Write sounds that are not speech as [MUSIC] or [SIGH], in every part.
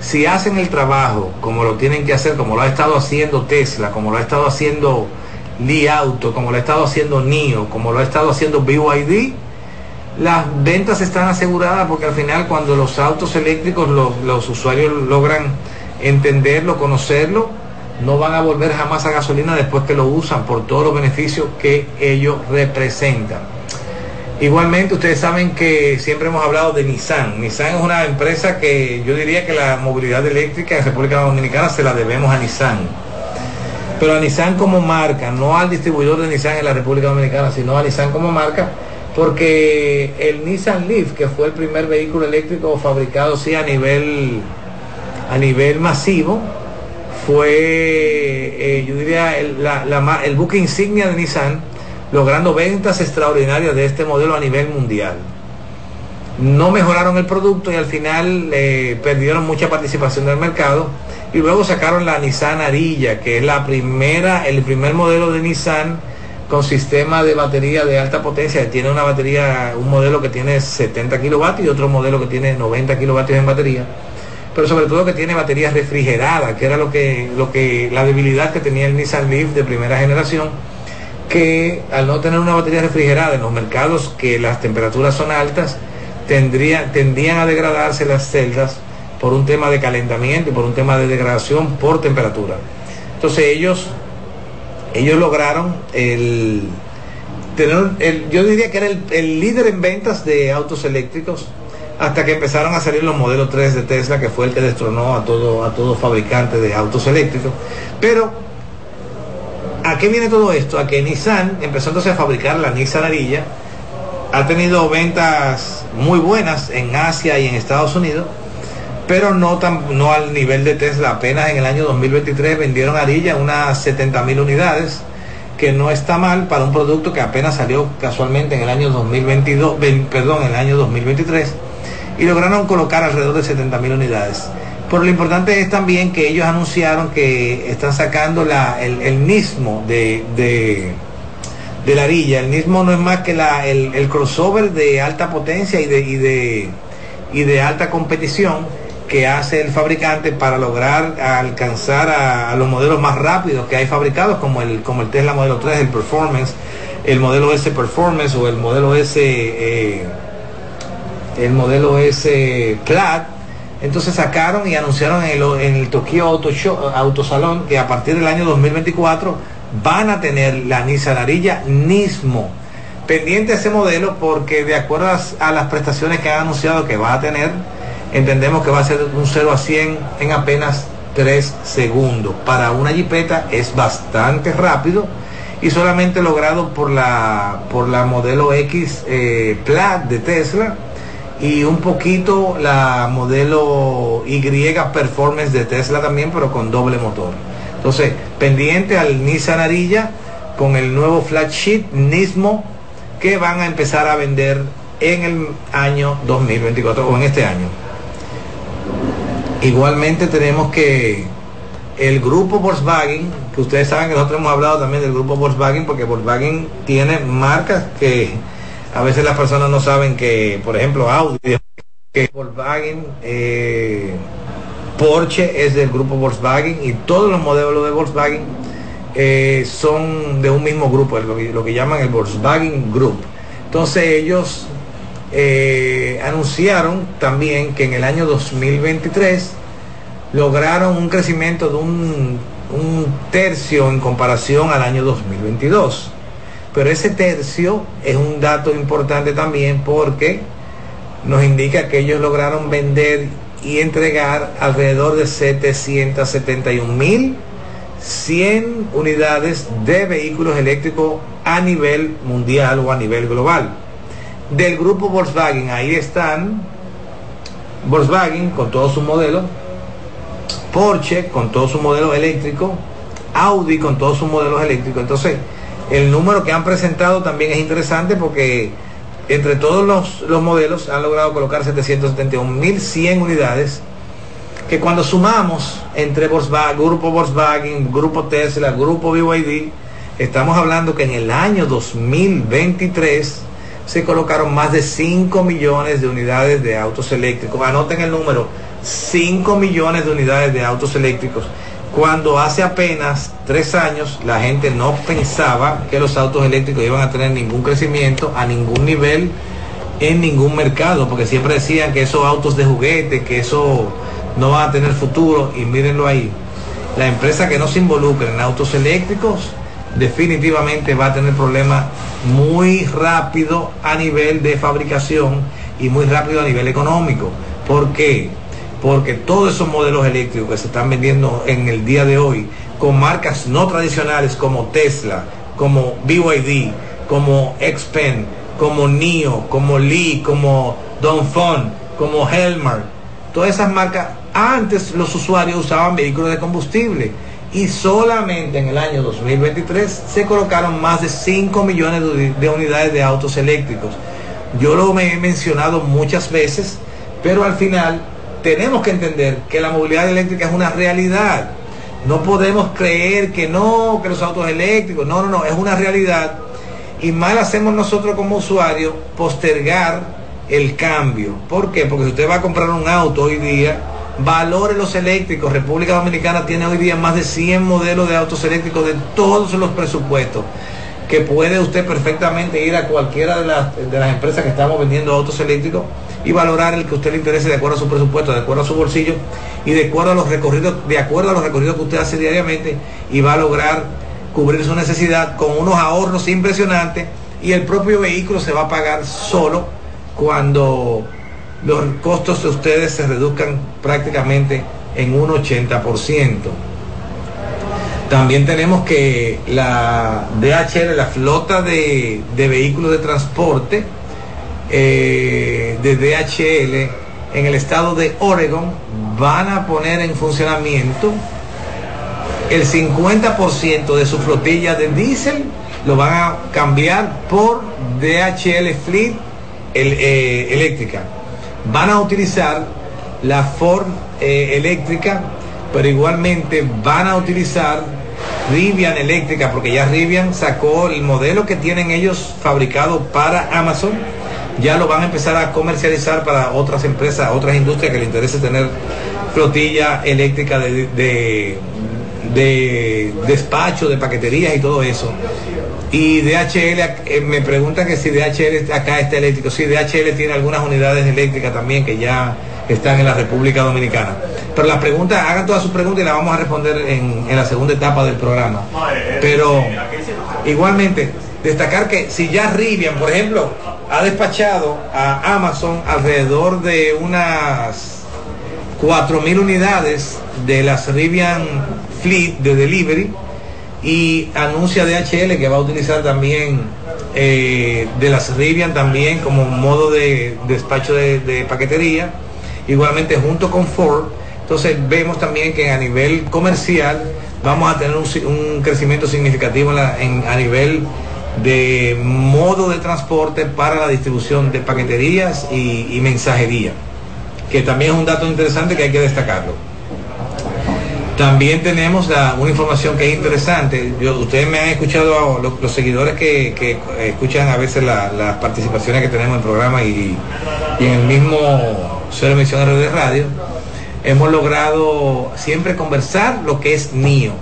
si hacen el trabajo como lo tienen que hacer, como lo ha estado haciendo Tesla, como lo ha estado haciendo Li Auto, como lo ha estado haciendo NIO, como lo ha estado haciendo BYD, las ventas están aseguradas porque al final cuando los autos eléctricos los usuarios logran entenderlo, conocerlo, no van a volver jamás a gasolina después que lo usan por todos los beneficios que ellos representan. Igualmente ustedes saben que siempre hemos hablado de Nissan. Nissan es una empresa que yo diría que la movilidad eléctrica en República Dominicana se la debemos a Nissan. Pero a Nissan como marca, no al distribuidor de Nissan en la República Dominicana, sino a Nissan como marca, porque el Nissan Leaf, que fue el primer vehículo eléctrico fabricado sí a nivel a nivel masivo, fue, eh, yo diría, el, el buque insignia de Nissan, logrando ventas extraordinarias de este modelo a nivel mundial. No mejoraron el producto y al final eh, perdieron mucha participación del mercado y luego sacaron la Nissan Arilla, que es la primera, el primer modelo de Nissan con sistema de batería de alta potencia. Tiene una batería, un modelo que tiene 70 kilovatios y otro modelo que tiene 90 kilovatios en batería pero sobre todo que tiene baterías refrigeradas, que era lo que, lo que, la debilidad que tenía el Nissan Leaf de primera generación, que al no tener una batería refrigerada en los mercados que las temperaturas son altas, tendría, tendían a degradarse las celdas por un tema de calentamiento y por un tema de degradación por temperatura. Entonces ellos, ellos lograron el tener, el, yo diría que era el, el líder en ventas de autos eléctricos hasta que empezaron a salir los modelos 3 de Tesla, que fue el que destronó a todo, a todo fabricante de autos eléctricos. Pero, ¿a qué viene todo esto? A que Nissan empezó entonces a fabricar la Nissan Arilla, ha tenido ventas muy buenas en Asia y en Estados Unidos, pero no, no al nivel de Tesla. Apenas en el año 2023 vendieron Arilla unas 70 mil unidades, que no está mal para un producto que apenas salió casualmente en el año 2022, perdón, en el año 2023 y lograron colocar alrededor de 70 mil unidades. Pero lo importante es también que ellos anunciaron que están sacando la, el, nismo de, de, de, la arilla. El nismo no es más que la, el, el crossover de alta potencia y de, y de, y de alta competición que hace el fabricante para lograr alcanzar a, a, los modelos más rápidos que hay fabricados, como el, como el Tesla Modelo 3, el Performance, el modelo S Performance o el modelo S... Eh, el modelo S Plaid. Entonces sacaron y anunciaron en el, en el Tokyo Auto Show, Autosalón que a partir del año 2024 van a tener la Nissan Arilla Nismo. Pendiente ese modelo porque de acuerdo a, las prestaciones que han anunciado que va a tener, entendemos que va a ser un 0 a 100 en apenas 3 segundos. Para una jipeta es bastante rápido y solamente logrado por la, por la modelo X eh, Plaid de Tesla y un poquito la modelo Y Performance de Tesla también, pero con doble motor. Entonces, pendiente al Nissan Arilla con el nuevo flagship Nismo que van a empezar a vender en el año 2024 o en este año. Igualmente tenemos que el grupo Volkswagen, que ustedes saben que nosotros hemos hablado también del grupo Volkswagen, porque Volkswagen tiene marcas que a veces las personas no saben que, por ejemplo, Audi, que Volkswagen, eh, Porsche es del grupo Volkswagen y todos los modelos de Volkswagen eh, son de un mismo grupo, lo que, llaman el Volkswagen Group. Entonces ellos eh, anunciaron también que en el año 2023 lograron un crecimiento de un, un tercio en comparación al año 2022. Pero ese tercio es un dato importante también porque nos indica que ellos lograron vender y entregar alrededor de 771 mil 100 unidades de vehículos eléctricos a nivel mundial o a nivel global. Del grupo Volkswagen, ahí están Volkswagen con todo su modelo, Porsche con todo su modelo eléctrico, Audi con todos sus modelos eléctricos. Entonces, el número que han presentado también es interesante porque entre todos los, modelos han logrado colocar 771.100 unidades que cuando sumamos entre Volkswagen, Grupo Volkswagen, Grupo Tesla, Grupo BYD, estamos hablando que en el año 2023 se colocaron más de 5 millones de unidades de autos eléctricos. Anoten el número, 5 millones de unidades de autos eléctricos, cuando hace apenas tres años la gente no pensaba que los autos eléctricos iban a tener ningún crecimiento a ningún nivel en ningún mercado, porque siempre decían que esos autos de juguete, que eso no va a tener futuro, y mírenlo ahí. La empresa que no se involucre en autos eléctricos definitivamente va a tener problemas muy rápido a nivel de fabricación y muy rápido a nivel económico. ¿Por qué? Porque todos esos modelos eléctricos que se están vendiendo en el día de hoy con marcas no tradicionales como Tesla, como BYD, como Xpen, como NIO, como Lee, como Dongfeng, como Helmer, todas esas marcas, antes los usuarios usaban vehículos de combustible y solamente en el año 2023 se colocaron más de 5 millones de unidades de autos eléctricos. Yo lo he mencionado muchas veces, pero al final tenemos que entender que la movilidad eléctrica es una realidad. No podemos creer que no, que los autos eléctricos, no, no, no, es una realidad. Y mal hacemos nosotros como usuarios postergar el cambio. ¿Por qué? Porque si usted va a comprar un auto hoy día, valore los eléctricos. República Dominicana tiene hoy día más de 100 modelos de autos eléctricos de todos los presupuestos que puede usted perfectamente ir a cualquiera de las, de las empresas que estamos vendiendo autos eléctricos y valorar el que usted le interese de acuerdo a su presupuesto, de acuerdo a su bolsillo y de acuerdo a los recorridos, de acuerdo a los recorridos que usted hace diariamente y va a lograr cubrir su necesidad con unos ahorros impresionantes y el propio vehículo se va a pagar solo cuando los costos de ustedes se reduzcan prácticamente en un 80%. También tenemos que la DHL, la flota de, vehículos de transporte eh, de DHL en el estado de Oregon van a poner en funcionamiento el 50% de su flotilla de diésel lo van a cambiar por DHL Fleet eh, eléctrica. Van a utilizar la Ford eh, eléctrica, pero igualmente van a utilizar Rivian eléctrica, porque ya Rivian sacó el modelo que tienen ellos fabricado para Amazon, ya lo van a empezar a comercializar para otras empresas, otras industrias que les interese tener flotilla eléctrica de, de, despacho, de paqueterías y todo eso. Y DHL, eh, me preguntan que si DHL acá está eléctrico. Sí, DHL tiene algunas unidades eléctricas también que ya están en la República Dominicana. Pero las preguntas, hagan todas sus preguntas y las vamos a responder en, la segunda etapa del programa. Pero igualmente, destacar que si ya Rivian, por ejemplo, ha despachado a Amazon alrededor de unas 4.000 unidades de las Rivian Fleet de delivery y anuncia DHL que va a utilizar también eh, de las Rivian también como modo de despacho de paquetería igualmente junto con Ford. Entonces vemos también que a nivel comercial vamos a tener un, crecimiento significativo a nivel de modo de transporte para la distribución de paqueterías y, mensajería, que también es un dato interesante que hay que destacarlo. También tenemos una información que es interesante. ustedes me han escuchado, los, seguidores que, escuchan a veces las participaciones que tenemos en el programa y, y en el mismo soy emisión de radio, hemos logrado siempre conversar lo que es NIO.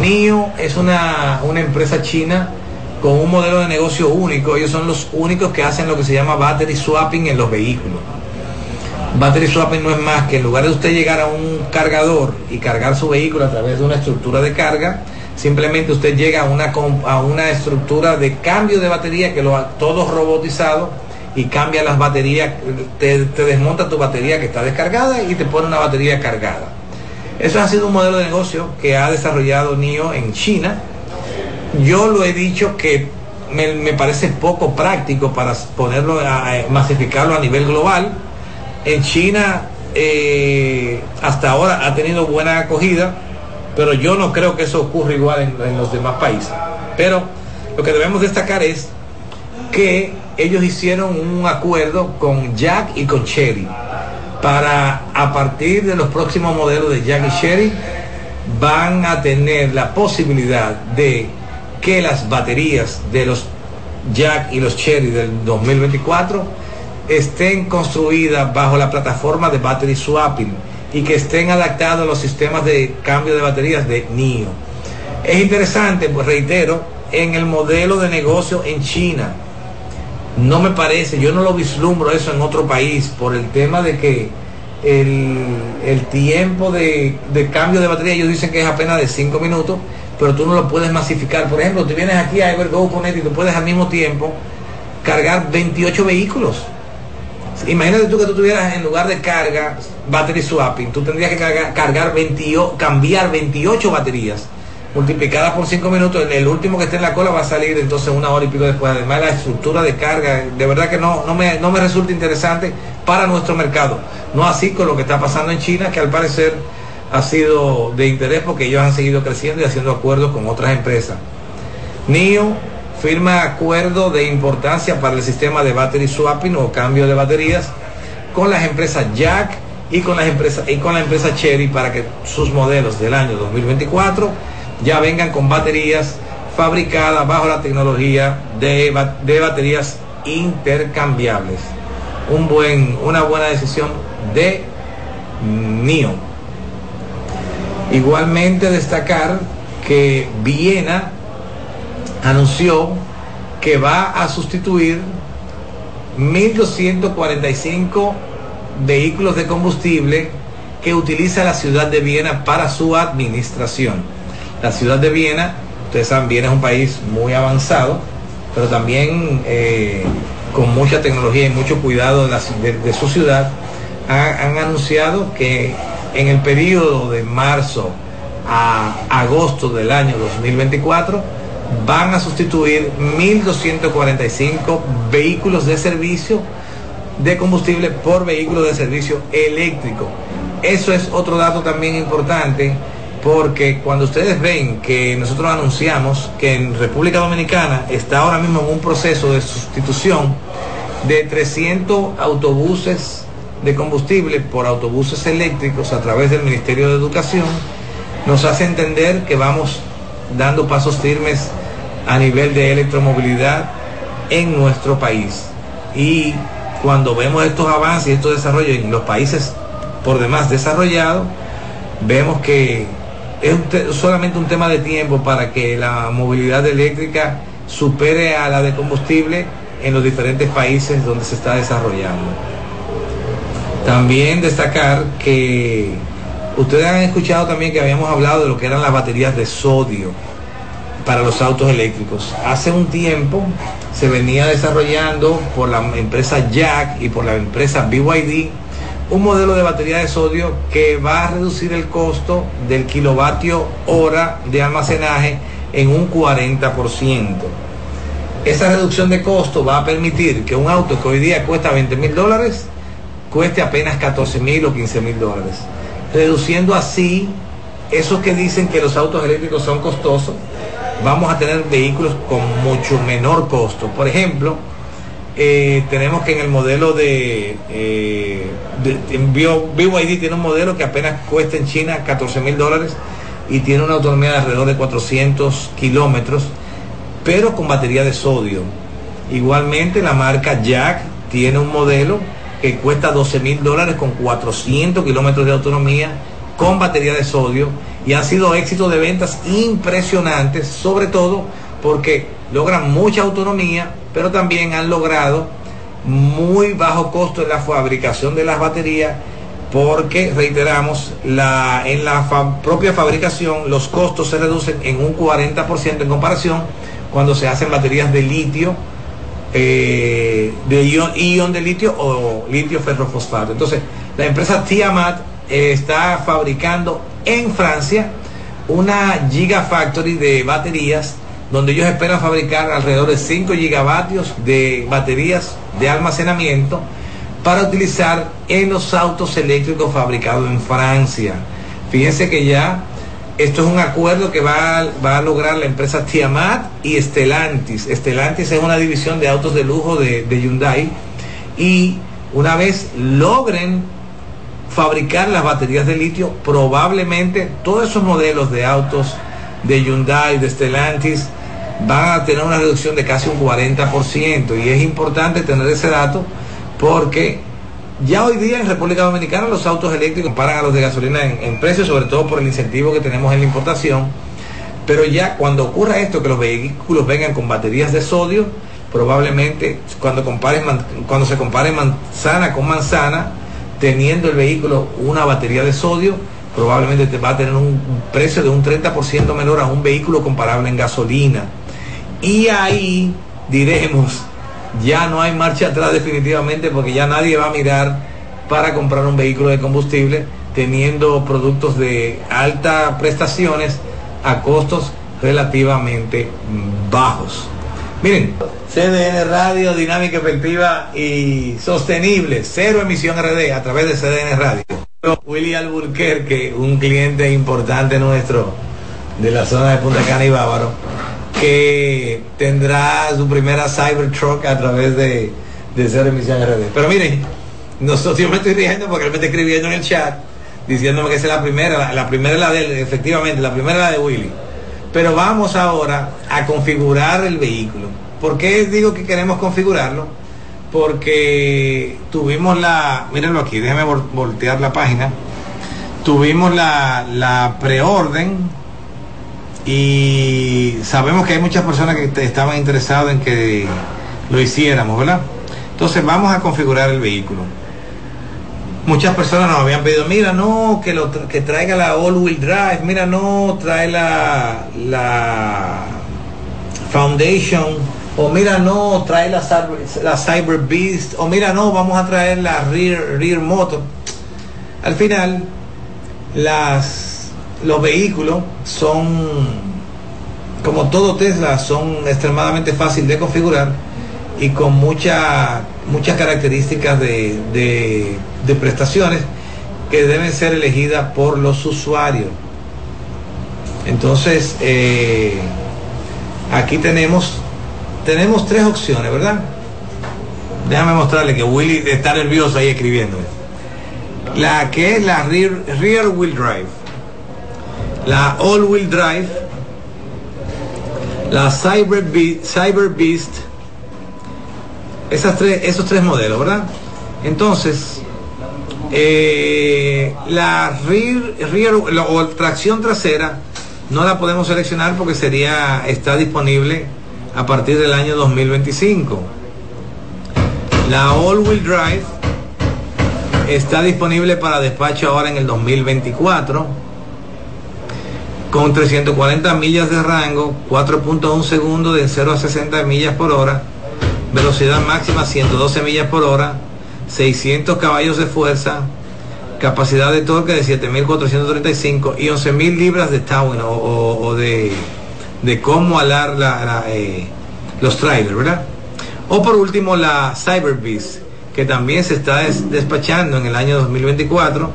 NIO es una, una empresa china con un modelo de negocio único. Ellos son los únicos que hacen lo que se llama battery swapping en los vehículos. Battery swapping no es más que en lugar de usted llegar a un cargador y cargar su vehículo a través de una estructura de carga, simplemente usted llega a una, a una estructura de cambio de batería que lo ha todo robotizado y cambia las baterías, te, desmonta tu batería que está descargada y te pone una batería cargada. Eso ha sido un modelo de negocio que ha desarrollado NIO en China. Yo lo he dicho que me, parece poco práctico para ponerlo, a, masificarlo a nivel global. En China eh, hasta ahora ha tenido buena acogida, pero yo no creo que eso ocurra igual en los demás países. Pero lo que debemos destacar es que ellos hicieron un acuerdo con Jack y con Cherry para a partir de los próximos modelos de Jack y Cherry van a tener la posibilidad de que las baterías de los Jack y los Cherry del 2024 estén construidas bajo la plataforma de battery swapping y que estén adaptados a los sistemas de cambio de baterías de NIO. Es interesante, pues reitero, en el modelo de negocio en China. No me parece, yo no lo vislumbro eso en otro país por el tema de que el, tiempo de, cambio de batería, ellos dicen que es apenas de 5 minutos, pero tú no lo puedes masificar. Por ejemplo, tú vienes aquí a Evergo Connect y tú puedes al mismo tiempo cargar 28 vehículos. Imagínate tú que tú tuvieras en lugar de carga battery swapping, tú tendrías que cargar, cargar cambiar 28 baterías multiplicadas por 5 minutos, el último que esté en la cola va a salir entonces una hora y pico después. Además la estructura de carga, de verdad que no, no, me, no me resulta interesante para nuestro mercado. No así con lo que está pasando en China, que al parecer ha sido de interés porque ellos han seguido creciendo y haciendo acuerdos con otras empresas. NIO firma acuerdo de importancia para el sistema de battery swapping o cambio de baterías con las empresas Jack y con las empresas y con la empresa Cherry para que sus modelos del año 2024 ya vengan con baterías fabricadas bajo la tecnología de, de baterías intercambiables. Un buen, una buena decisión de NIO. Igualmente destacar que Viena anunció que va a sustituir 1.245 vehículos de combustible que utiliza la ciudad de Viena para su administración. La ciudad de Viena, ustedes saben, Viena es un país muy avanzado, pero también eh, con mucha tecnología y mucho cuidado de, su ciudad, han anunciado que en el periodo de marzo a agosto del año 2024 van a sustituir 1.245 vehículos de servicio de combustible por vehículos de servicio eléctrico. Eso es otro dato también importante porque cuando ustedes ven que nosotros anunciamos que en República Dominicana está ahora mismo en un proceso de sustitución de 300 autobuses de combustible por autobuses eléctricos a través del Ministerio de Educación, nos hace entender que vamos dando pasos firmes a nivel de electromovilidad en nuestro país. Y cuando vemos estos avances y estos desarrollos en los países por demás desarrollados, vemos que es solamente un tema de tiempo para que la movilidad eléctrica supere a la de combustible en los diferentes países donde se está desarrollando. También destacar que ustedes han escuchado también que habíamos hablado de lo que eran las baterías de sodio para los autos eléctricos. Hace un tiempo se venía desarrollando por la empresa Jack y por la empresa BYD un modelo de batería de sodio que va a reducir el costo del kilovatio hora de almacenaje en un 40%. Esa reducción de costo va a permitir que un auto que hoy día cuesta 20 mil dólares cueste apenas 14 mil o 15 mil dólares, reduciendo así esos que dicen que los autos eléctricos son costosos, vamos a tener vehículos con mucho menor costo. Por ejemplo, eh, tenemos que en el modelo de, eh, BYD tiene un modelo que apenas cuesta en China 14 mil dólares y tiene una autonomía de alrededor de 400 kilómetros, pero con batería de sodio. Igualmente la marca Jack tiene un modelo que cuesta 12 mil dólares con 400 kilómetros de autonomía con batería de sodio y han sido éxitos de ventas impresionantes, sobre todo porque logran mucha autonomía, pero también han logrado muy bajo costo en la fabricación de las baterías, porque reiteramos, la, en la propia fabricación los costos se reducen en un 40% en comparación cuando se hacen baterías de litio, eh, de ion, de litio o litio ferrofosfato. Entonces, la empresa Tiamat eh, está fabricando en Francia una Gigafactory de baterías donde ellos esperan fabricar alrededor de 5 gigavatios de baterías de almacenamiento para utilizar en los autos eléctricos fabricados en Francia. Fíjense que ya esto es un acuerdo que va, a lograr la empresa Tiamat y Stellantis. Stellantis es una división de autos de lujo de, de Hyundai y una vez logren fabricar las baterías de litio, probablemente todos esos modelos de autos de Hyundai, de Stellantis, van a tener una reducción de casi un 40% y es importante tener ese dato porque ya hoy día en República Dominicana los autos eléctricos comparan a los de gasolina en, en precio, sobre todo por el incentivo que tenemos en la importación. Pero ya cuando ocurra esto, que los vehículos vengan con baterías de sodio, probablemente cuando, comparen, cuando se compare manzana con manzana, teniendo el vehículo una batería de sodio, probablemente te va a tener un precio de un 30% menor a un vehículo comparable en gasolina. Y ahí diremos, ya no hay marcha atrás definitivamente porque ya nadie va a mirar para comprar un vehículo de combustible teniendo productos de altas prestaciones a costos relativamente bajos. Miren, CDN Radio, dinámica efectiva y sostenible, cero emisión RD a través de CDN Radio. Willy Alburquerque, un cliente importante nuestro de la zona de Punta Cana y Bávaro, que tendrá su primera Cybertruck a través de, de cero emisión RD. Pero miren, nosotros yo me estoy riendo porque él me está escribiendo en el chat diciéndome que esa es la primera, la, primera es la de él, efectivamente, la primera es la de Willy. Pero vamos ahora a configurar el vehículo. ¿Por qué digo que queremos configurarlo? Porque tuvimos la, mírenlo aquí, déjeme voltear la página. Tuvimos la, la preorden y sabemos que hay muchas personas que estaban interesadas en que lo hiciéramos, ¿verdad? Entonces vamos a configurar el vehículo. Muchas personas nos habían pedido, mira, no, que, lo, que traiga la all-wheel drive, mira, no, trae la, la Foundation, o mira, no, trae la, la Cyber Beast, o mira, no, vamos a traer la Rear, rear Motor. Al final, las, los vehículos son, como todo Tesla, son extremadamente fácil de configurar y con mucha, muchas características de, de, de prestaciones que deben ser elegidas por los usuarios. Entonces, eh, aquí tenemos, tenemos tres opciones, ¿verdad? Déjame mostrarle que Willy está nervioso ahí escribiendo. La que es la rear, rear wheel drive, la all wheel drive, la Cyber, Cyber Beast, esas tres, esos tres modelos, ¿verdad? Entonces, eh, la rear, rear o tracción trasera no la podemos seleccionar porque sería está disponible a partir del año 2025. La all wheel drive está disponible para despacho ahora en el 2024 con 340 millas de rango, 4.1 segundos de 0 a 60 millas por hora velocidad máxima 112 millas por hora, 600 caballos de fuerza, capacidad de torque de 7.435 y 11.000 libras de towing o, o, o, de, de cómo alar la, la, eh, los trailers, ¿verdad? O por último la Cyber Beast, que también se está des, despachando en el año 2024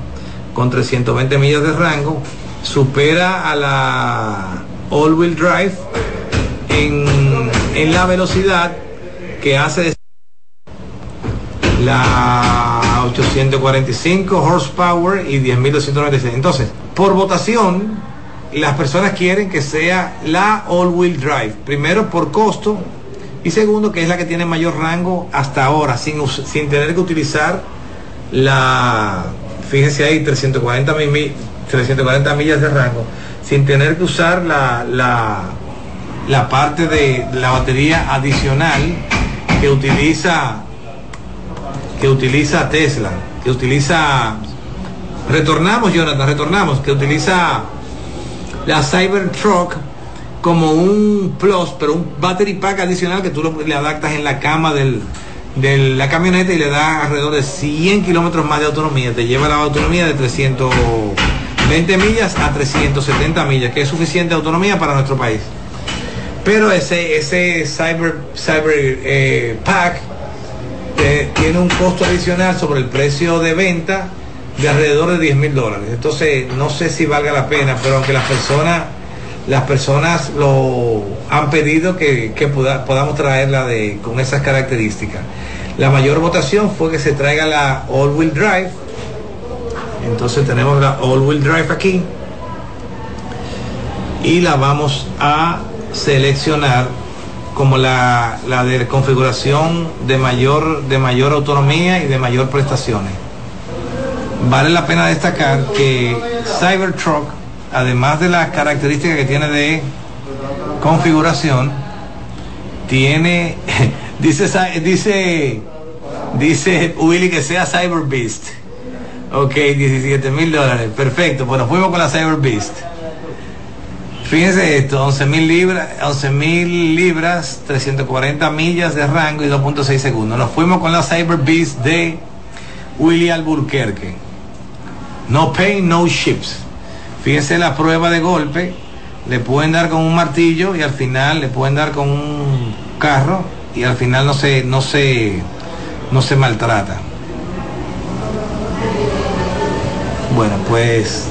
con 320 millas de rango, supera a la All Wheel Drive en, en la velocidad que hace la 845 horsepower y 10.296. Entonces, por votación, las personas quieren que sea la all-wheel drive. Primero, por costo. Y segundo, que es la que tiene mayor rango hasta ahora, sin, sin tener que utilizar la, fíjense ahí, 340, mil, 340 millas de rango, sin tener que usar la, la, la parte de la batería adicional que utiliza que utiliza Tesla, que utiliza retornamos Jonathan, retornamos, que utiliza la Cybertruck como un plus, pero un battery pack adicional que tú le adaptas en la cama del, de la camioneta y le da alrededor de 100 kilómetros más de autonomía. Te lleva la autonomía de 320 millas a 370 millas, que es suficiente autonomía para nuestro país. Pero ese, ese Cyber, cyber eh, Pack eh, tiene un costo adicional sobre el precio de venta de alrededor de 10 mil dólares. Entonces, no sé si valga la pena, pero aunque las personas, las personas lo han pedido que, que poda, podamos traerla de, con esas características. La mayor votación fue que se traiga la All Wheel Drive. Entonces tenemos la All Wheel Drive aquí. Y la vamos a seleccionar como la, la de configuración de mayor, de mayor autonomía y de mayor prestaciones. Vale la pena destacar que Cybertruck, además de las características que tiene de configuración, tiene, [LAUGHS] dice, dice, dice Willy que sea Cyber Beast. Ok, 17 mil dólares. Perfecto. Bueno, fuimos con la Cyber Beast. Fíjense esto, 11 mil libras, 11 mil libras, 340 millas de rango y 2.6 segundos. Nos fuimos con la Cyber Beast de Willy Alburquerque. No pay, no ships. Fíjense la prueba de golpe. Le pueden dar con un martillo y al final le pueden dar con un carro y al final no se, no se, no se maltrata. Bueno, pues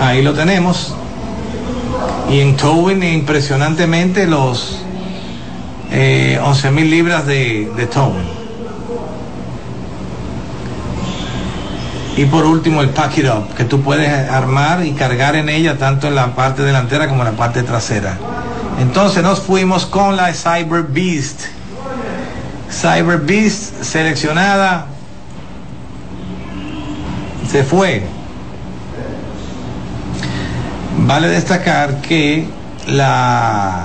ahí lo tenemos. Y en towing impresionantemente los eh, 11 mil libras de, de towing. Y por último el pack it up, que tú puedes armar y cargar en ella tanto en la parte delantera como en la parte trasera. Entonces nos fuimos con la Cyber Beast. Cyber Beast seleccionada. Se fue. Vale destacar que la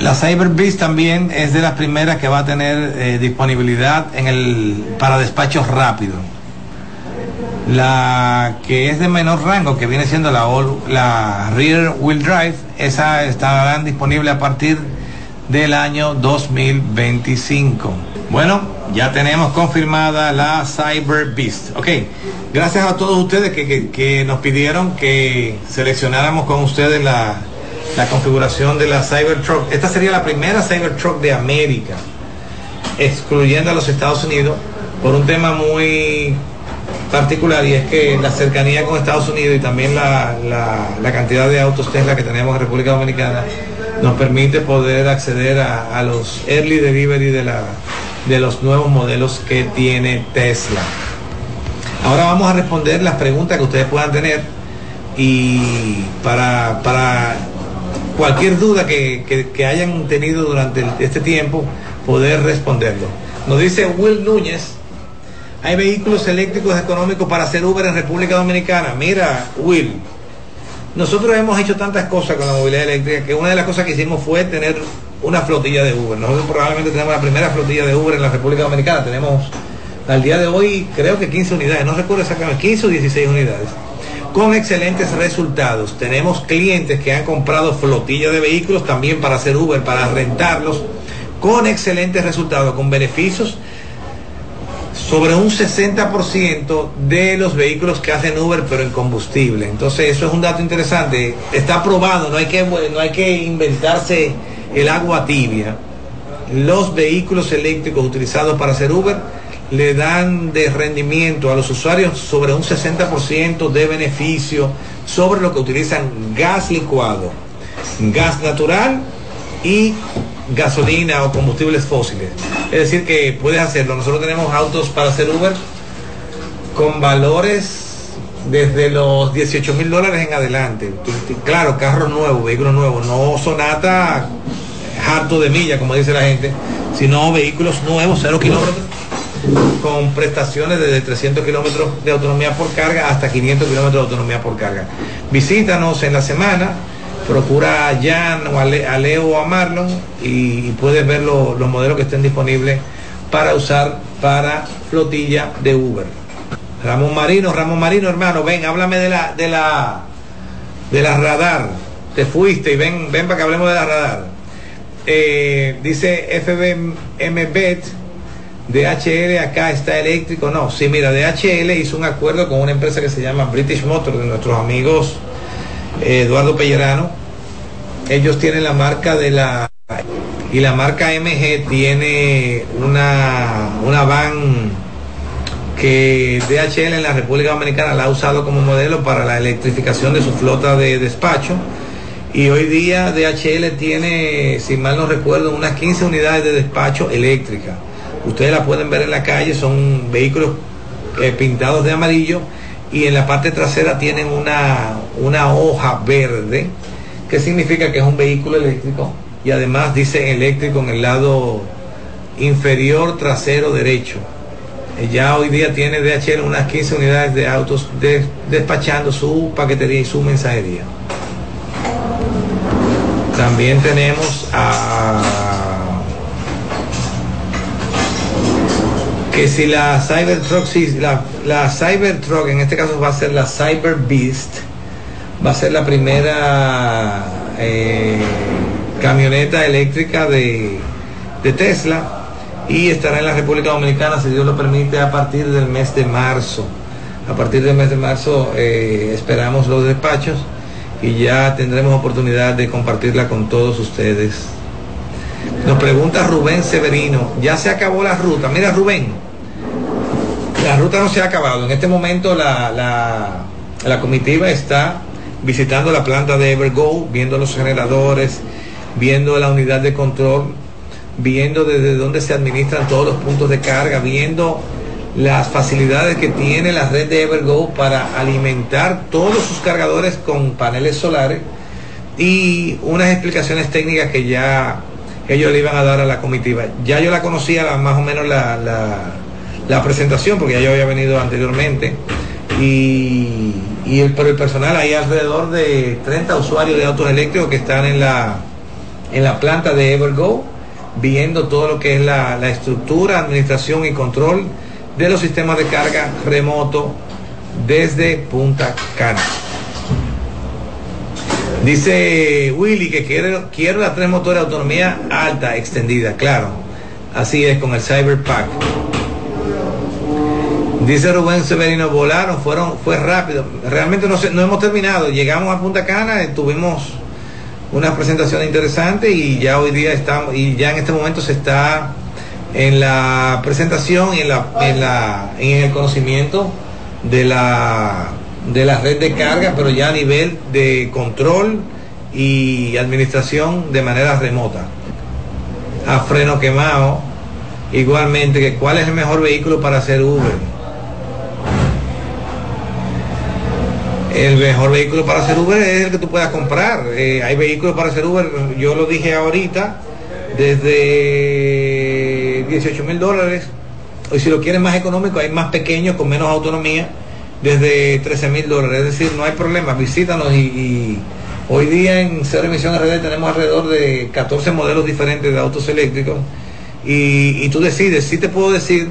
la Cyber Beast también es de las primeras que va a tener eh, disponibilidad en el para despachos rápidos. La que es de menor rango, que viene siendo la, la Rear Wheel Drive, esa estará disponible a partir del año 2025. Bueno, ya tenemos confirmada la Cyber Beast. Ok, gracias a todos ustedes que, que, nos pidieron que seleccionáramos con ustedes la, la configuración de la Cybertruck. Esta sería la primera Cybertruck de América, excluyendo a los Estados Unidos, por un tema muy particular y es que la cercanía con Estados Unidos y también la, la, cantidad de autos Tesla que tenemos en República Dominicana nos permite poder acceder a, a los early delivery de, la, de los nuevos modelos que tiene Tesla. Ahora vamos a responder las preguntas que ustedes puedan tener y para, para cualquier duda que, hayan tenido durante este tiempo, poder responderlo. Nos dice Will Núñez, hay vehículos eléctricos económicos para hacer Uber en República Dominicana. Mira, Will, nosotros hemos hecho tantas cosas con la movilidad eléctrica que una de las cosas que hicimos fue tener una flotilla de Uber. Nosotros probablemente tenemos la primera flotilla de Uber en la República Dominicana. Tenemos al día de hoy creo que 15 unidades, no recuerdo exactamente, 15 o 16 unidades con excelentes resultados. Tenemos clientes que han comprado flotilla de vehículos también para hacer Uber, para rentarlos, con excelentes resultados, con beneficios sobre un 60% de los vehículos que hacen Uber pero en combustible. Entonces eso es un dato interesante. Está probado, no hay que, no hay que inventarse el agua tibia. Los vehículos eléctricos utilizados para hacer Uber le dan de rendimiento a los usuarios sobre un 60% de beneficio sobre lo que utilizan gas licuado, gas natural y gasolina o combustibles fósiles. Es decir, que puedes hacerlo. Nosotros tenemos autos para hacer Uber con valores desde los 18 mil dólares en adelante. Claro, carro nuevo, vehículo nuevo, no sonata harto de milla, como dice la gente, sino vehículos nuevos, cero kilómetros con prestaciones desde 300 kilómetros de autonomía por carga hasta 500 kilómetros de autonomía por carga. Visítanos en la semana, procura a Jan o a, Leo o a Marlon y, puedes ver los modelos que estén disponibles para usar para flotilla de Uber. Ramón Marino, Ramón Marino, hermano, ven, háblame de la, de la, de la radar. Te fuiste y ven, ven para que hablemos de la radar. Eh, dice FBMBet DHL acá está eléctrico, no. Sí, mira, DHL hizo un acuerdo con una empresa que se llama British Motor, de nuestros amigos eh, Eduardo Pellerano. Ellos tienen la marca de la... Y la marca MG tiene una, una van que DHL en la República Dominicana la ha usado como modelo para la electrificación de su flota de despacho. Y hoy día DHL tiene, si mal no recuerdo, unas 15 unidades de despacho eléctrica Ustedes la pueden ver en la calle, son vehículos eh, pintados de amarillo y en la parte trasera tienen una, una hoja verde que significa que es un vehículo eléctrico y además dice eléctrico en el lado inferior trasero derecho. Eh, ya hoy día tiene DHL unas 15 unidades de autos despachando su paquetería y su mensajería. También tenemos a que si la Cybertruck, si la, la Cybertruck en este caso va a ser la Cyber Beast, va a ser la primera eh, camioneta eléctrica de, de Tesla y estará en la República Dominicana, si Dios lo permite, a partir del mes de marzo. A partir del mes de marzo eh, esperamos los despachos y ya tendremos oportunidad de compartirla con todos ustedes. Nos pregunta Rubén Severino, ya se acabó la ruta. Mira Rubén, la ruta no se ha acabado. En este momento la, la, la comitiva está visitando la planta de Evergo, viendo los generadores, viendo la unidad de control viendo desde dónde se administran todos los puntos de carga, viendo las facilidades que tiene la red de Evergo para alimentar todos sus cargadores con paneles solares y unas explicaciones técnicas que ya ellos le iban a dar a la comitiva. Ya yo la conocía más o menos la, la, presentación porque ya yo había venido anteriormente y, y el, el personal hay alrededor de 30 usuarios de autos eléctricos que están en la, en la planta de Evergo viendo todo lo que es la, estructura, administración y control de los sistemas de carga remoto desde Punta Cana. Dice Willy que quiere, quiere las tres motores de autonomía alta, extendida, claro. Así es, con el Cyberpack. Dice Rubén Severino, volaron, fueron, fue rápido. Realmente no, no hemos terminado. Llegamos a Punta Cana, tuvimos una presentación interesante y ya hoy día estamos, y ya en este momento se está en la presentación y en, la, en, la, en el conocimiento de la, de la red de carga, pero ya a nivel de control y administración de manera remota. A freno quemado, igualmente, que cuál es el mejor vehículo para hacer Uber el mejor vehículo para hacer Uber es el que tú puedas comprar. Eh, hay vehículos para hacer Uber, yo lo dije ahorita, desde 18 mil dólares. O si lo quieres más económico, hay más pequeños con menos autonomía, desde 13 mil dólares. Es decir, no hay problema, visítanos y, hoy día en Cero Emisión RD tenemos alrededor de 14 modelos diferentes de autos eléctricos. Y, y tú decides, si te puedo decir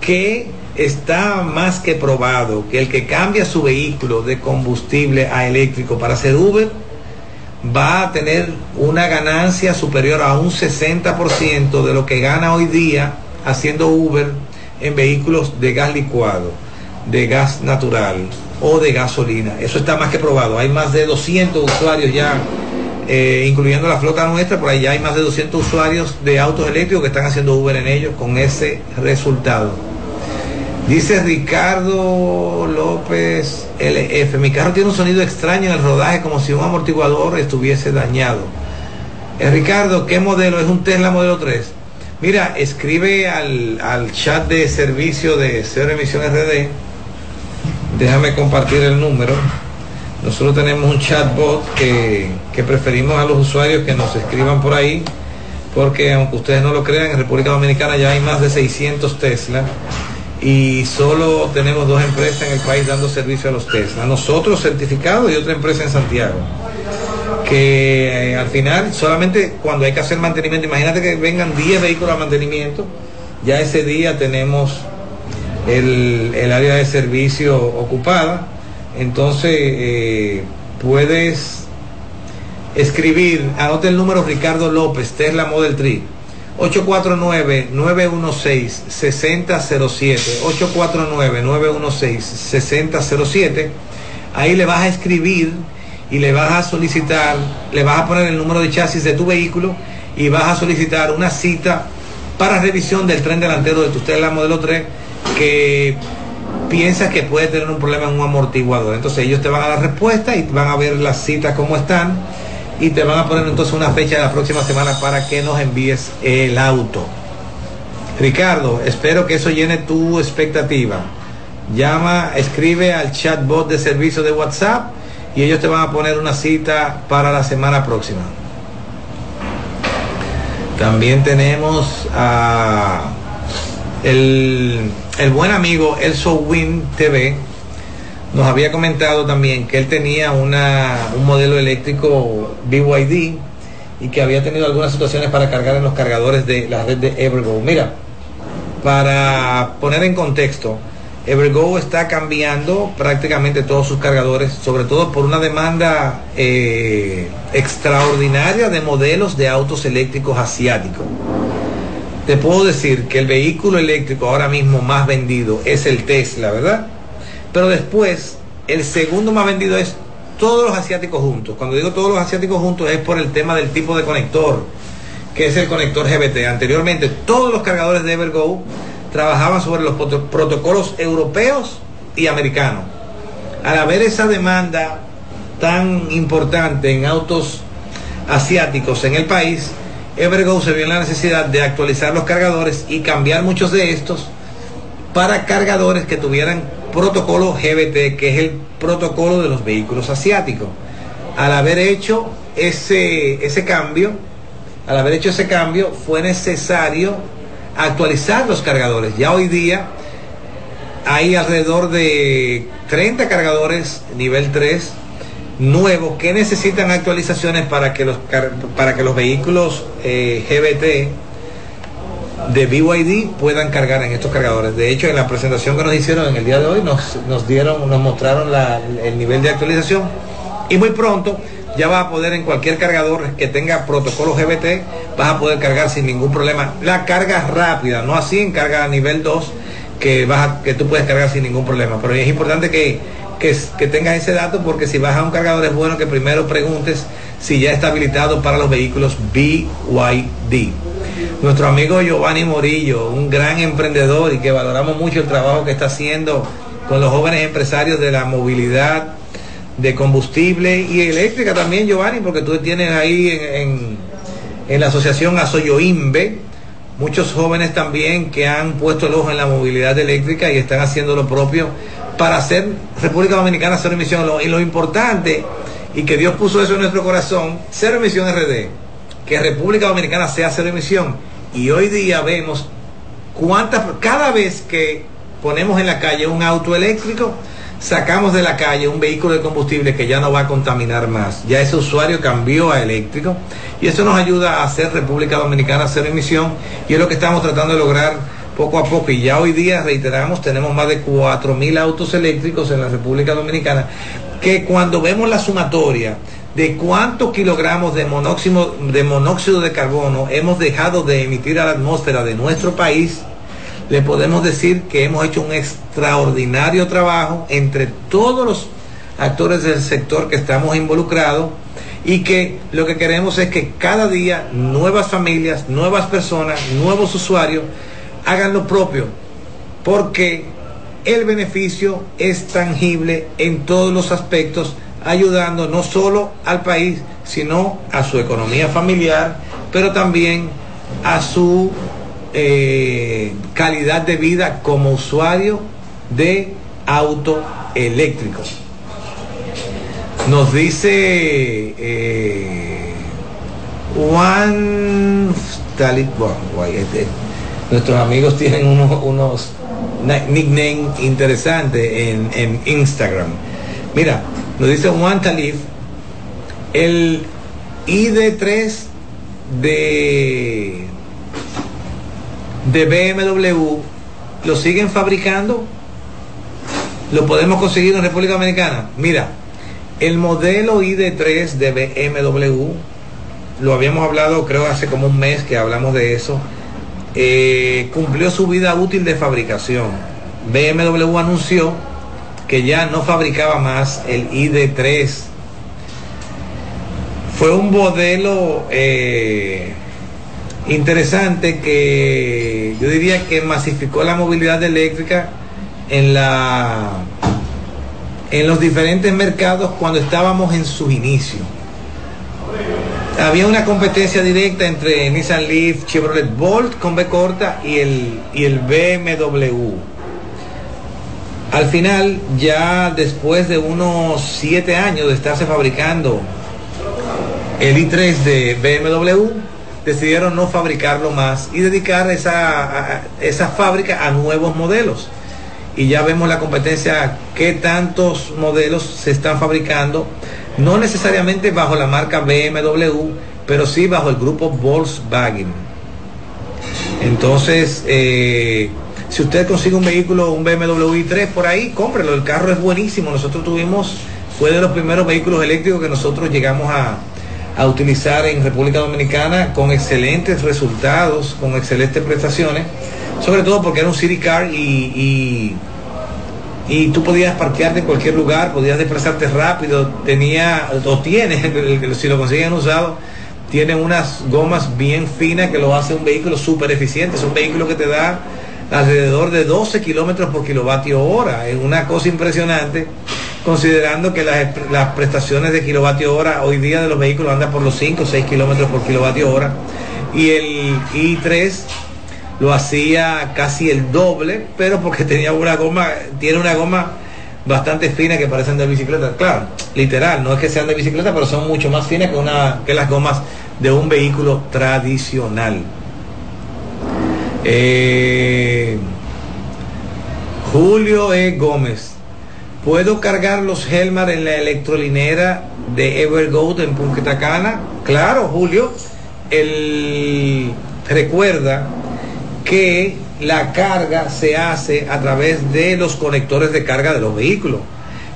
que está más que probado que el que cambia su vehículo de combustible a eléctrico para hacer Uber va a tener una ganancia superior a un 60% de lo que gana hoy día haciendo Uber en vehículos de gas licuado, de gas natural o de gasolina. Eso está más que probado. Hay más de 200 usuarios ya, eh, incluyendo la flota nuestra, por ahí ya hay más de 200 usuarios de autos eléctricos que están haciendo Uber en ellos con ese resultado. Dice Ricardo López LF, mi carro tiene un sonido extraño en el rodaje como si un amortiguador estuviese dañado. Eh, Ricardo, ¿qué modelo? Es un Tesla modelo 3. Mira, escribe al, chat de servicio de Cero Emisión RD. Déjame compartir el número. Nosotros tenemos un chatbot que, que preferimos a los usuarios que nos escriban por ahí, porque aunque ustedes no lo crean, en República Dominicana ya hay más de 600 Tesla y solo tenemos dos empresas en el país dando servicio a los Tesla. Nosotros certificados y otra empresa en Santiago. Que eh, al final solamente cuando hay que hacer mantenimiento, imagínate que vengan 10 vehículos a mantenimiento, ya ese día tenemos el, área de servicio ocupada. Entonces eh, puedes escribir, anote el número Ricardo López, Tesla Model 3 849-916-6007. 849-916-6007. Ahí le vas a escribir y le vas a solicitar, le vas a poner el número de chasis de tu vehículo y vas a solicitar una cita para revisión del tren delantero de tu Tesla modelo 3 que piensas que puede tener un problema en un amortiguador. Entonces ellos te van a dar respuesta y van a ver las citas cómo están y te van a poner entonces una fecha de la próxima semana para que nos envíes el auto. Ricardo, espero que eso llene tu expectativa. Llama, escribe al chatbot de servicio de WhatsApp y ellos te van a poner una cita para la semana próxima. También tenemos a el, buen amigo Elso Win TV. Nos había comentado también que él tenía un modelo eléctrico BYD y que había tenido algunas situaciones para cargar en los cargadores de la red de Evergo. Mira, para poner en contexto, Evergo está cambiando prácticamente todos sus cargadores, sobre todo por una demanda eh, extraordinaria de modelos de autos eléctricos asiáticos. Te puedo decir que el vehículo eléctrico ahora mismo más vendido es el Tesla, ¿verdad? Pero después, el segundo más vendido es todos los asiáticos juntos. Cuando digo todos los asiáticos juntos es por el tema del tipo de conector, que es el conector GBT. Anteriormente, todos los cargadores de Evergo trabajaban sobre los protocolos europeos y americanos. Al haber esa demanda tan importante en autos asiáticos en el país, Evergo se vio en la necesidad de actualizar los cargadores y cambiar muchos de estos para cargadores que tuvieran protocolo GBT, que es el protocolo de los vehículos asiáticos. Al haber hecho ese, ese cambio, al haber hecho ese cambio, fue necesario actualizar los cargadores. Ya hoy día hay alrededor de 30 cargadores nivel 3 nuevos que necesitan actualizaciones para que los, para que los vehículos eh, GBT de BYD puedan cargar en estos cargadores. De hecho, en la presentación que nos hicieron en el día de hoy nos, nos dieron, nos mostraron el nivel de actualización y muy pronto ya vas a poder en cualquier cargador que tenga protocolo GBT, vas a poder cargar sin ningún problema. La carga rápida, no así en carga nivel 2, que, vas que tú puedes cargar sin ningún problema. Pero es importante que, que, que tengas ese dato porque si vas a un cargador es bueno que primero preguntes si ya está habilitado para los vehículos BYD. Nuestro amigo Giovanni Morillo, un gran emprendedor y que valoramos mucho el trabajo que está haciendo con los jóvenes empresarios de la movilidad de combustible y eléctrica también, Giovanni, porque tú tienes ahí en, en, la asociación Asoyoimbe muchos jóvenes también que han puesto el ojo en la movilidad eléctrica y están haciendo lo propio para hacer República Dominicana cero emisión. y lo importante, y que Dios puso eso en nuestro corazón, cero emisión RD, que República Dominicana sea cero emisión. Y hoy día vemos cuántas, cada vez que ponemos en la calle un auto eléctrico, sacamos de la calle un vehículo de combustible que ya no va a contaminar más. Ya ese usuario cambió a eléctrico y eso nos ayuda a hacer República Dominicana cero emisión y es lo que estamos tratando de lograr poco a poco. Y ya hoy día, reiteramos, tenemos más de 4.000 autos eléctricos en la República Dominicana que cuando vemos la sumatoria de cuántos kilogramos de monóxido, de monóxido de carbono hemos dejado de emitir a la atmósfera de nuestro país, le podemos decir que hemos hecho un extraordinario trabajo entre todos los actores del sector que estamos involucrados y que lo que queremos es que cada día nuevas familias, nuevas personas, nuevos usuarios hagan lo propio, porque el beneficio es tangible en todos los aspectos, ayudando no solo al país, sino a su economía familiar, pero también a su eh, calidad de vida como usuario de auto eléctrico. Nos dice eh, Juan este, nuestros amigos tienen unos, unos nicknames interesantes en, en, Instagram. Mira, nos dice Juan Talib, el ID3 de de BMW lo siguen fabricando, lo podemos conseguir en República Dominicana. Mira, el modelo ID3 de BMW, lo habíamos hablado creo hace como un mes que hablamos de eso, eh, cumplió su vida útil de fabricación. BMW anunció que ya no fabricaba más el ID3. Fue un modelo eh, interesante que yo diría que masificó la movilidad eléctrica en la en los diferentes mercados cuando estábamos en sus inicios. Había una competencia directa entre Nissan Leaf, Chevrolet Bolt con B corta y el, y el BMW. Al final, ya después de unos siete años de estarse fabricando el i3 de BMW, decidieron no fabricarlo más y dedicar esa, esa fábrica a nuevos modelos. Y ya vemos la competencia, qué tantos modelos se están fabricando, no necesariamente bajo la marca BMW, pero sí bajo el grupo Volkswagen. Entonces, eh, si usted consigue un vehículo, un BMW i3 por ahí, cómprelo. El carro es buenísimo. Nosotros tuvimos, fue de los primeros vehículos eléctricos que nosotros llegamos a, a utilizar en República Dominicana con excelentes resultados, con excelentes prestaciones, sobre todo porque era un city car y, y, tú podías parquearte en cualquier lugar, podías desplazarte rápido, tenía, o tiene, [LAUGHS] si lo consiguen usado, tiene unas gomas bien finas que lo hace un vehículo súper eficiente, es un vehículo que te da alrededor de 12 kilómetros por kilovatio hora, es una cosa impresionante considerando que las, prestaciones de kilovatio hora hoy día de los vehículos andan por los 5 o 6 kilómetros por kilovatio hora y el i3 lo hacía casi el doble, pero porque [LAUGHS] tenía una goma, tiene una goma bastante fina que parecen de bicicleta. Claro, literal, no es que sean de bicicleta, pero son mucho más finas que, una, que las gomas de un vehículo tradicional. Eh, Julio E. Gómez ¿Puedo cargar los Helmar en la electrolinera de Evergold en Punta Cana? Claro, Julio. El, recuerda que la carga se hace a través de los conectores de carga de los vehículos.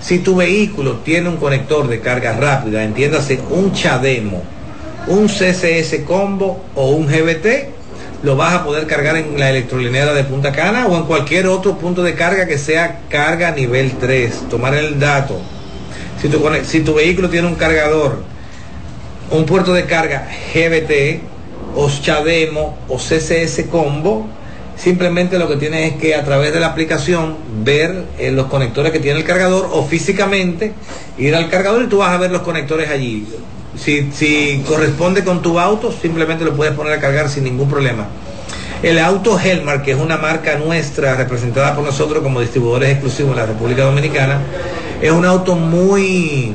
Si tu vehículo tiene un conector de carga rápida, entiéndase un Chademo, un CCS Combo o un GBT, lo vas a poder cargar en la electrolinera de Punta Cana o en cualquier otro punto de carga que sea carga nivel 3. Tomar el dato. Si tu, si tu vehículo tiene un cargador, un puerto de carga GBT, o Chademo o CCS Combo, simplemente lo que tienes es que a través de la aplicación ver eh, los conectores que tiene el cargador o físicamente ir al cargador y tú vas a ver los conectores allí. Si, corresponde con tu auto, simplemente lo puedes poner a cargar sin ningún problema. El auto Helmar, que es una marca nuestra representada por nosotros como distribuidores exclusivos en la República Dominicana, es un auto muy,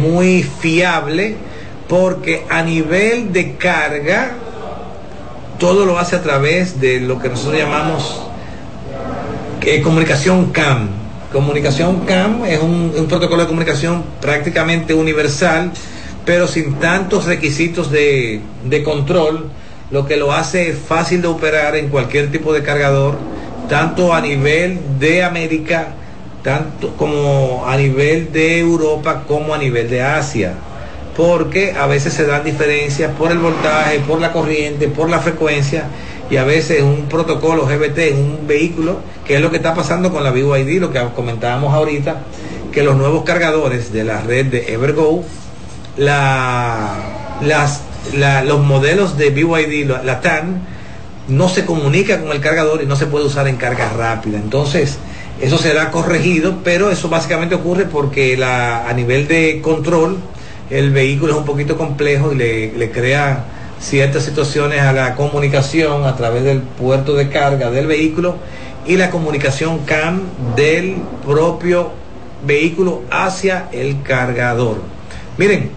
muy fiable porque a nivel de carga, todo lo hace a través de lo que nosotros llamamos eh, comunicación CAM. Comunicación CAM es un protocolo de comunicación prácticamente universal pero sin tantos requisitos de, control, lo que lo hace fácil de operar en cualquier tipo de cargador, tanto a nivel de América, tanto como a nivel de Europa, como a nivel de Asia. Porque a veces se dan diferencias por el voltaje, por la corriente, por la frecuencia y a veces un protocolo GBT en un vehículo, que es lo que está pasando con la BYD, lo que comentábamos ahorita, que los nuevos cargadores de la red de Evergo los modelos de BYD, la, TAN, no se comunica con el cargador y no se puede usar en carga rápida. Entonces, eso será corregido, pero eso básicamente ocurre porque a nivel de control el vehículo es un poquito complejo y le, crea ciertas situaciones a la comunicación a través del puerto de carga del vehículo y la comunicación CAM del propio vehículo hacia el cargador. Miren,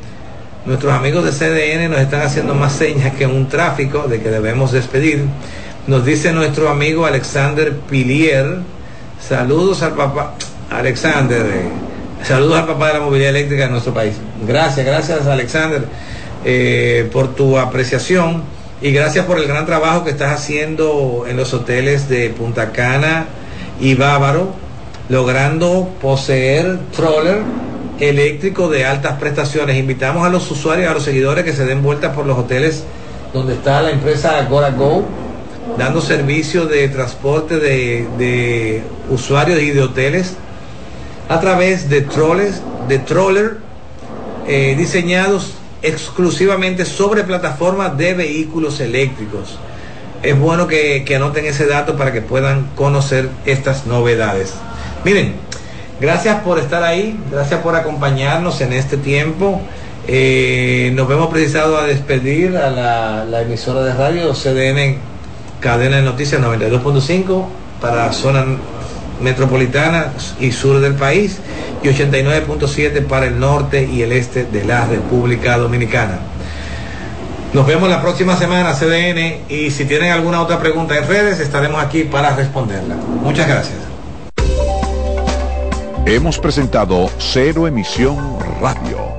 Nuestros amigos de CDN nos están haciendo más señas que un tráfico de que debemos despedir. Nos dice nuestro amigo Alexander Pilier. Saludos al papá. Alexander, saludos al papá de la movilidad eléctrica de nuestro país. Gracias, gracias Alexander eh, por tu apreciación y gracias por el gran trabajo que estás haciendo en los hoteles de Punta Cana y Bávaro, logrando poseer troller eléctrico de altas prestaciones. Invitamos a los usuarios, a los seguidores que se den vueltas por los hoteles donde está la empresa GoraGo, dando servicio de transporte de, usuarios y de hoteles a través de troles, de troller eh, diseñados exclusivamente sobre plataformas de vehículos eléctricos. Es bueno que, anoten ese dato para que puedan conocer estas novedades. Miren, Gracias por estar ahí, gracias por acompañarnos en este tiempo. Eh, nos vemos precisados a despedir a la, emisora de radio CDN Cadena de Noticias 92.5 para zona metropolitana y sur del país y 89.7 para el norte y el este de la República Dominicana. Nos vemos la próxima semana, CDN, y si tienen alguna otra pregunta en redes, estaremos aquí para responderla. Muchas gracias. Hemos presentado Cero Emisión Radio,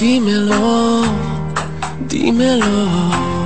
Dímelo. Dímelo.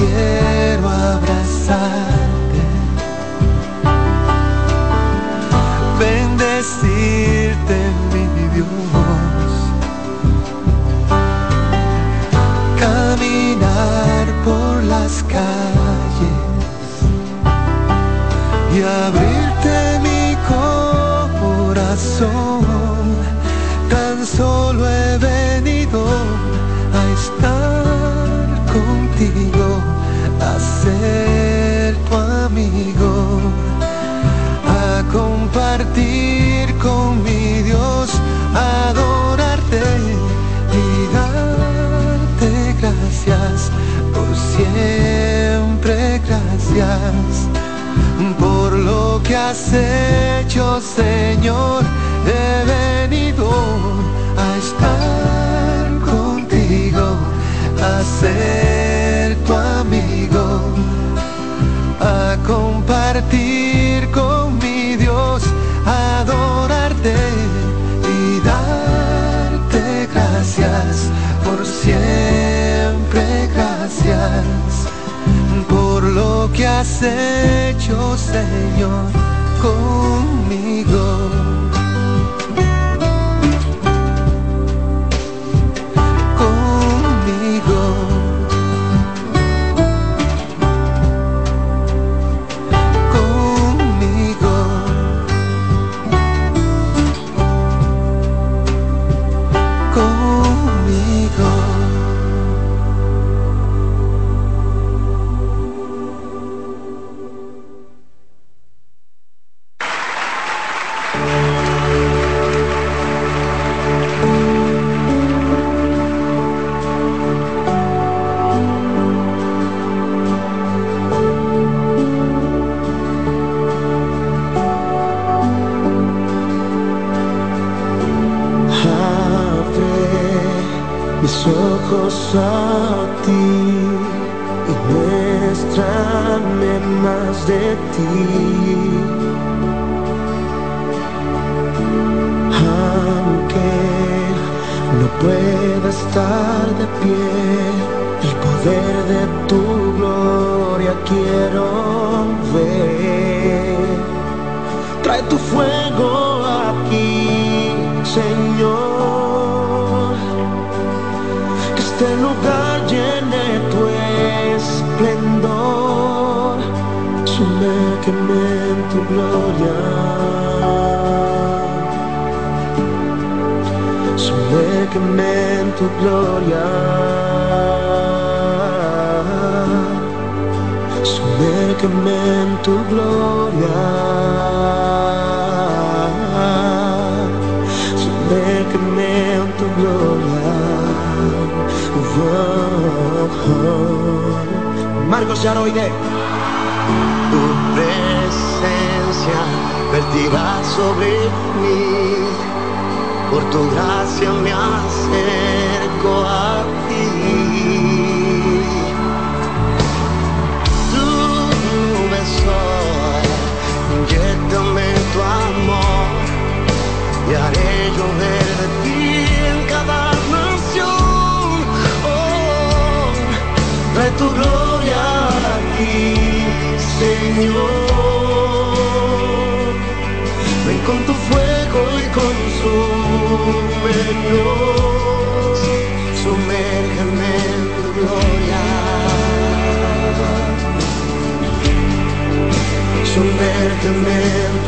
yeah. siempre gracias por lo que has hecho, Señor. He venido a estar contigo, a ser tu amigo, a compartir con mi Dios, a adorarte. has hecho, Señor, conmigo. commandments.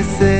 Que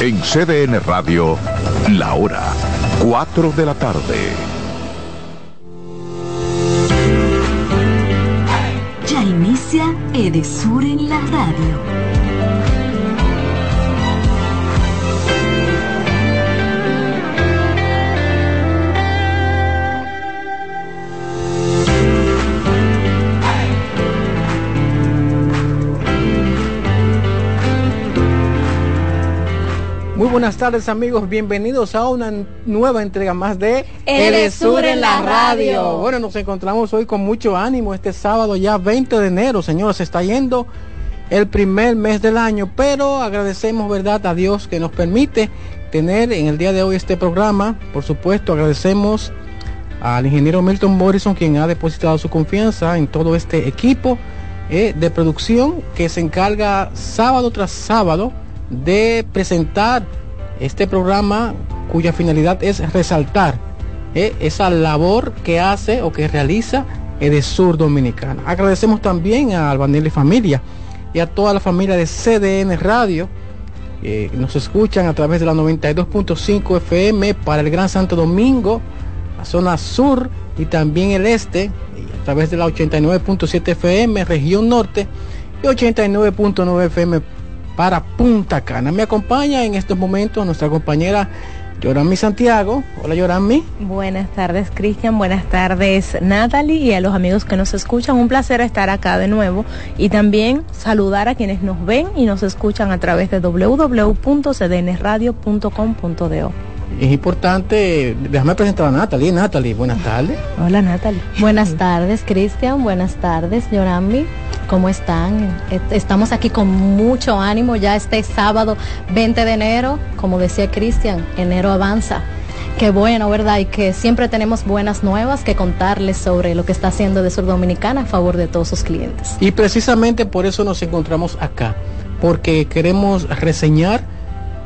En CDN Radio, la hora 4 de la tarde. Ya inicia Edesur en la radio. Muy buenas tardes amigos, bienvenidos a una nueva entrega más de El Sur en la radio. Bueno, nos encontramos hoy con mucho ánimo este sábado ya 20 de enero, señores, se está yendo el primer mes del año, pero agradecemos, verdad, a Dios que nos permite tener en el día de hoy este programa. Por supuesto, agradecemos al ingeniero Milton Morrison, quien ha depositado su confianza en todo este equipo eh, de producción que se encarga sábado tras sábado de presentar este programa cuya finalidad es resaltar eh, esa labor que hace o que realiza Edesur Dominicana. Agradecemos también a Albanelli Familia y a toda la familia de CDN Radio. que nos escuchan a través de la 92.5 FM para el Gran Santo Domingo, la zona sur y también el este, a través de la 89.7 FM, región norte, y 89.9 FM para Punta Cana. Me acompaña en estos momentos nuestra compañera Yorami Santiago. Hola Yorami. Buenas tardes Cristian, buenas tardes Natalie y a los amigos que nos escuchan. Un placer estar acá de nuevo y también saludar a quienes nos ven y nos escuchan a través de www.cdnradio.com.do. Es importante, déjame presentar a Natalie. Natalie, buenas tardes. Hola Natalie. Buenas tardes Cristian, buenas tardes Yorami. ¿Cómo están? Estamos aquí con mucho ánimo ya este sábado 20 de enero, como decía Cristian, enero avanza. Qué bueno, ¿verdad? Y que siempre tenemos buenas nuevas que contarles sobre lo que está haciendo de Sur Dominicana a favor de todos sus clientes. Y precisamente por eso nos encontramos acá, porque queremos reseñar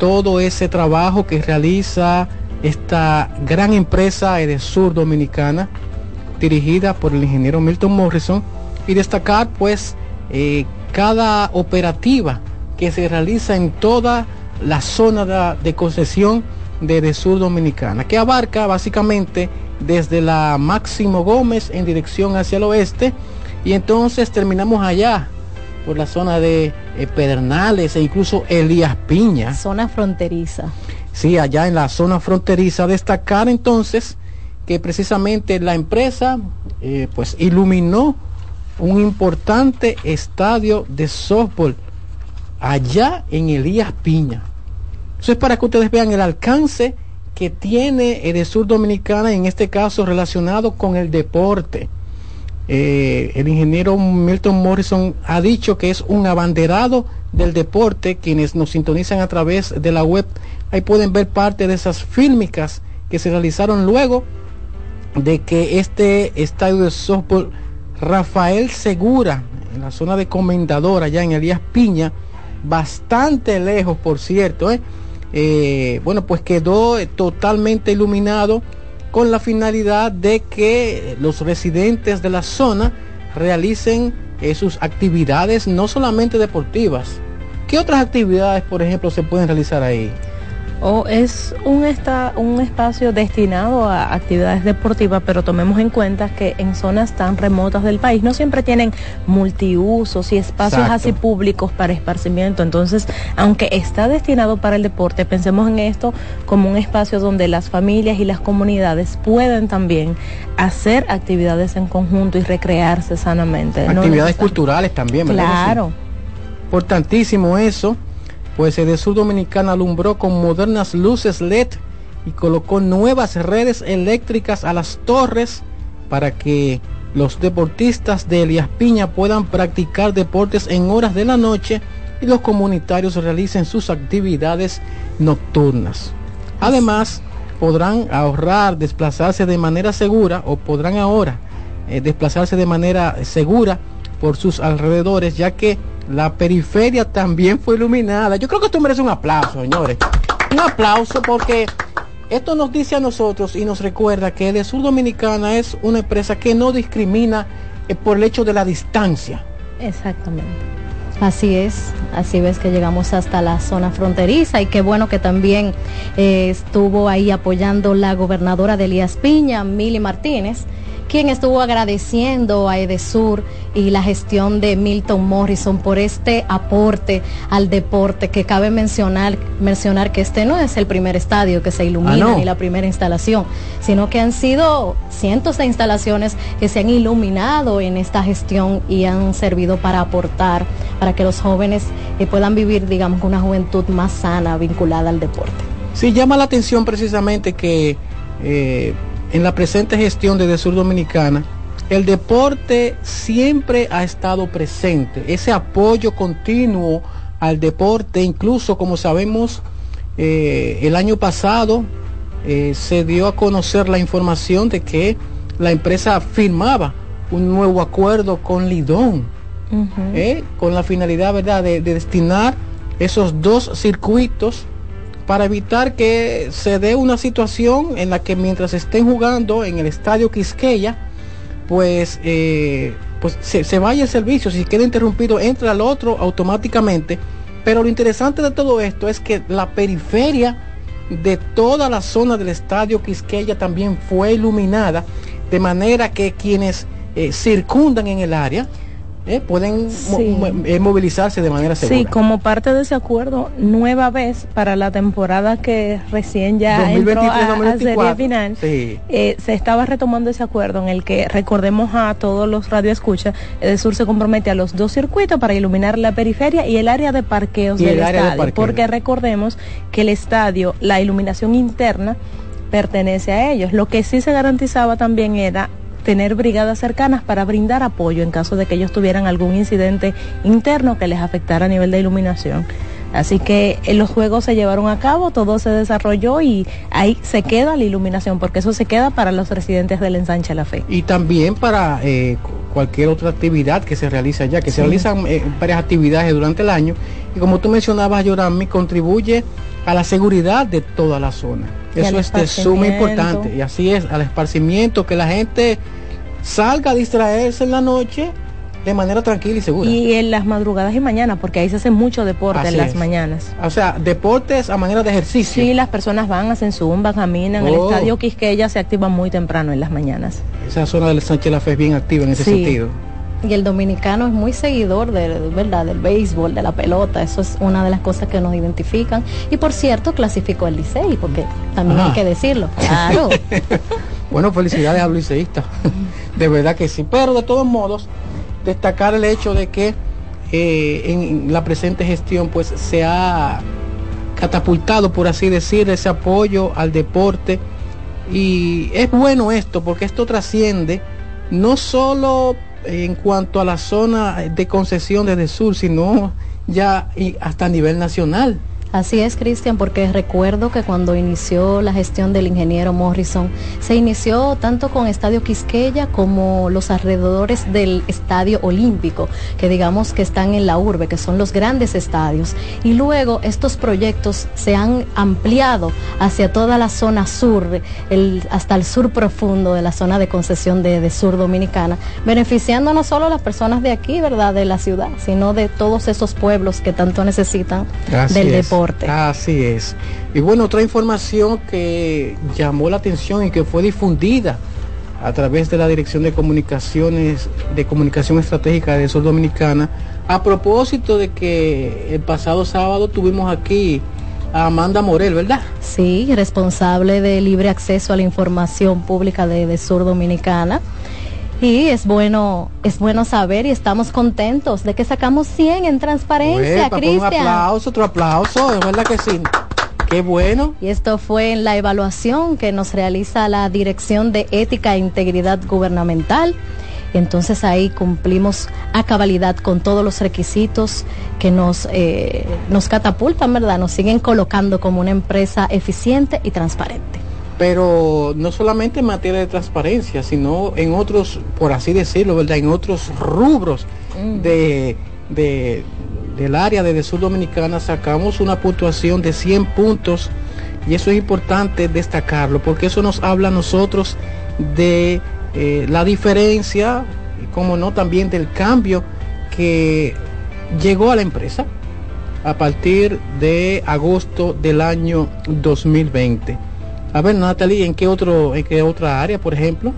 todo ese trabajo que realiza esta gran empresa de Sur Dominicana, dirigida por el ingeniero Milton Morrison y destacar pues eh, cada operativa que se realiza en toda la zona de, de concesión de, de, Sur Dominicana, que abarca básicamente desde la Máximo Gómez en dirección hacia el oeste y entonces terminamos allá por la zona de eh, Pedernales e incluso Elías Piña. Zona fronteriza. Sí, allá en la zona fronteriza. Destacar entonces que precisamente la empresa eh, pues iluminó un importante estadio de softball allá en Elías Piña. Eso es para que ustedes vean el alcance que tiene el sur dominicana, en este caso relacionado con el deporte. Eh, el ingeniero Milton Morrison ha dicho que es un abanderado del deporte. Quienes nos sintonizan a través de la web, ahí pueden ver parte de esas fílmicas que se realizaron luego de que este estadio de softball Rafael Segura, en la zona de Comendador, allá en Elías Piña, bastante lejos, por cierto, ¿eh? Eh, bueno, pues quedó totalmente iluminado con la finalidad de que los residentes de la zona realicen eh, sus actividades no solamente deportivas. ¿Qué otras actividades, por ejemplo, se pueden realizar ahí? O es un, esta, un espacio destinado a actividades deportivas, pero tomemos en cuenta que en zonas tan remotas del país no siempre tienen multiusos y espacios Exacto. así públicos para esparcimiento. Entonces, aunque está destinado para el deporte, pensemos en esto como un espacio donde las familias y las comunidades pueden también hacer actividades en conjunto y recrearse sanamente. Actividades culturales también, ¿verdad? Claro. Importantísimo eso, pues el Sur Dominicana alumbró con modernas luces LED y colocó nuevas redes eléctricas a las torres para que los deportistas de Elías Piña puedan practicar deportes en horas de la noche y los comunitarios realicen sus actividades nocturnas. Además, podrán ahorrar, desplazarse de manera segura o podrán ahora eh, desplazarse de manera segura por sus alrededores, ya que la periferia también fue iluminada. Yo creo que esto merece un aplauso, señores. Un aplauso porque esto nos dice a nosotros y nos recuerda que Edesur Dominicana es una empresa que no discrimina eh, por el hecho de la distancia. Exactamente. Así es, así ves que llegamos hasta la zona fronteriza y qué bueno que también eh, estuvo ahí apoyando la gobernadora de Elías Piña, Mili Martínez, quien estuvo agradeciendo a Edesur y la gestión de Milton Morrison por este aporte al deporte que cabe mencionar mencionar que este no es el primer estadio que se ilumina Ah, no. ni la primera instalación, sino que han sido cientos de instalaciones que se han iluminado en esta gestión y han servido para aportar, para que los jóvenes eh, puedan vivir, digamos, una juventud más sana vinculada al deporte. Sí, llama la atención precisamente que eh, en la presente gestión de Sur Dominicana, el deporte siempre ha estado presente, ese apoyo continuo al deporte, incluso como sabemos, eh, el año pasado eh, se dio a conocer la información de que la empresa firmaba un nuevo acuerdo con Lidón. ¿eh? con la finalidad verdad de, de destinar esos dos circuitos para evitar que se dé una situación en la que mientras estén jugando en el estadio Quisqueya pues eh, pues se, vaya el servicio. Si queda interrumpido entra al otro automáticamente. Pero lo interesante de todo esto es que la periferia de toda la zona del estadio Quisqueya también fue iluminada de manera que quienes eh, circundan en el área eh, pueden Sí. eh, movilizarse de manera segura. Sí, como parte de ese acuerdo, nueva vez para la temporada que recién ya entró a, a serie 2023-2024. final, Sí. eh, se estaba retomando ese acuerdo en el que recordemos a todos los radioescuchas, Edesur se compromete a los dos circuitos para iluminar la periferia y el área de parqueos Y del de estadio, parqueo. porque recordemos que el estadio, la iluminación interna pertenece a ellos. Lo que sí se garantizaba también era tener brigadas cercanas para brindar apoyo en caso de que ellos tuvieran algún incidente interno que les afectara a nivel de iluminación. Así que eh, los juegos se llevaron a cabo, todo se desarrolló y ahí se queda la iluminación, porque eso se queda para los residentes del ensanche La Fe. y también para eh, cu- cualquier otra actividad que se realiza allá, que se realizan eh, varias actividades durante el año y como tú mencionabas, Yorami, contribuye a la seguridad de toda la zona. Y Eso es de suma importante y así es, al esparcimiento, que la gente salga a distraerse en la noche de manera tranquila y segura. Y en las madrugadas y mañanas, porque ahí se hace mucho deporte Así en las es. mañanas. O sea, deportes a manera de ejercicio. Sí, las personas van, hacen zumba, caminan. El Oh. estadio Quisqueya se activa muy temprano en las mañanas. Esa zona del Sánchez La Fe es bien activa en ese Sí. sentido. Y el dominicano es muy seguidor de, ¿verdad? del béisbol, de la pelota. Eso es una de las cosas que nos identifican. Y por cierto, clasificó el Licey, porque también Ajá. hay que decirlo. Claro. [LAUGHS] Bueno, felicidades a Luis Seísta. [LAUGHS] De verdad que sí. Pero de todos modos, destacar el hecho de que eh, en la presente gestión pues se ha catapultado, por así decir, ese apoyo al deporte. Y es bueno esto, porque esto trasciende no solo en cuanto a la zona de concesión desde el sur, sino ya hasta a nivel nacional. Así es, Cristian, porque recuerdo que cuando inició la gestión del ingeniero Morrison, se inició tanto con Estadio Quisqueya como los alrededores del Estadio Olímpico, que digamos que están en la urbe, que son los grandes estadios. Y luego estos proyectos se han ampliado hacia toda la zona sur, el, hasta el sur profundo de la zona de concesión de, de Sur Dominicana, beneficiando no solo a las personas de aquí, ¿verdad?, de la ciudad, sino de todos esos pueblos que tanto necesitan Así del es, deporte. Así es. Y bueno, otra información que llamó la atención y que fue difundida a través de la Dirección de Comunicaciones de Comunicación Estratégica de Sur Dominicana, a propósito de que el pasado sábado tuvimos aquí a Amanda Morel, ¿verdad? Sí, responsable de libre acceso a la información pública de, de Sur Dominicana. Y es bueno, es bueno saber y estamos contentos de que sacamos 100 en transparencia, pues un Cristian. aplauso, otro aplauso, es verdad que sí. Qué bueno. Y esto fue en la evaluación que nos realiza la Dirección de Ética e Integridad Gubernamental. Entonces ahí cumplimos a cabalidad con todos los requisitos que nos, eh, nos catapultan, ¿verdad? Nos siguen colocando como una empresa eficiente y transparente. Pero no solamente en materia de transparencia, sino en otros, por así decirlo, ¿verdad? En otros rubros de, de- del área de, de Sur Dominicana sacamos una puntuación de 100 puntos y eso es importante destacarlo porque eso nos habla a nosotros de eh, la diferencia y como no también del cambio que llegó a la empresa a partir de agosto del año 2020. A ver, Natalie, ¿en qué otro, en qué otra área, por ejemplo?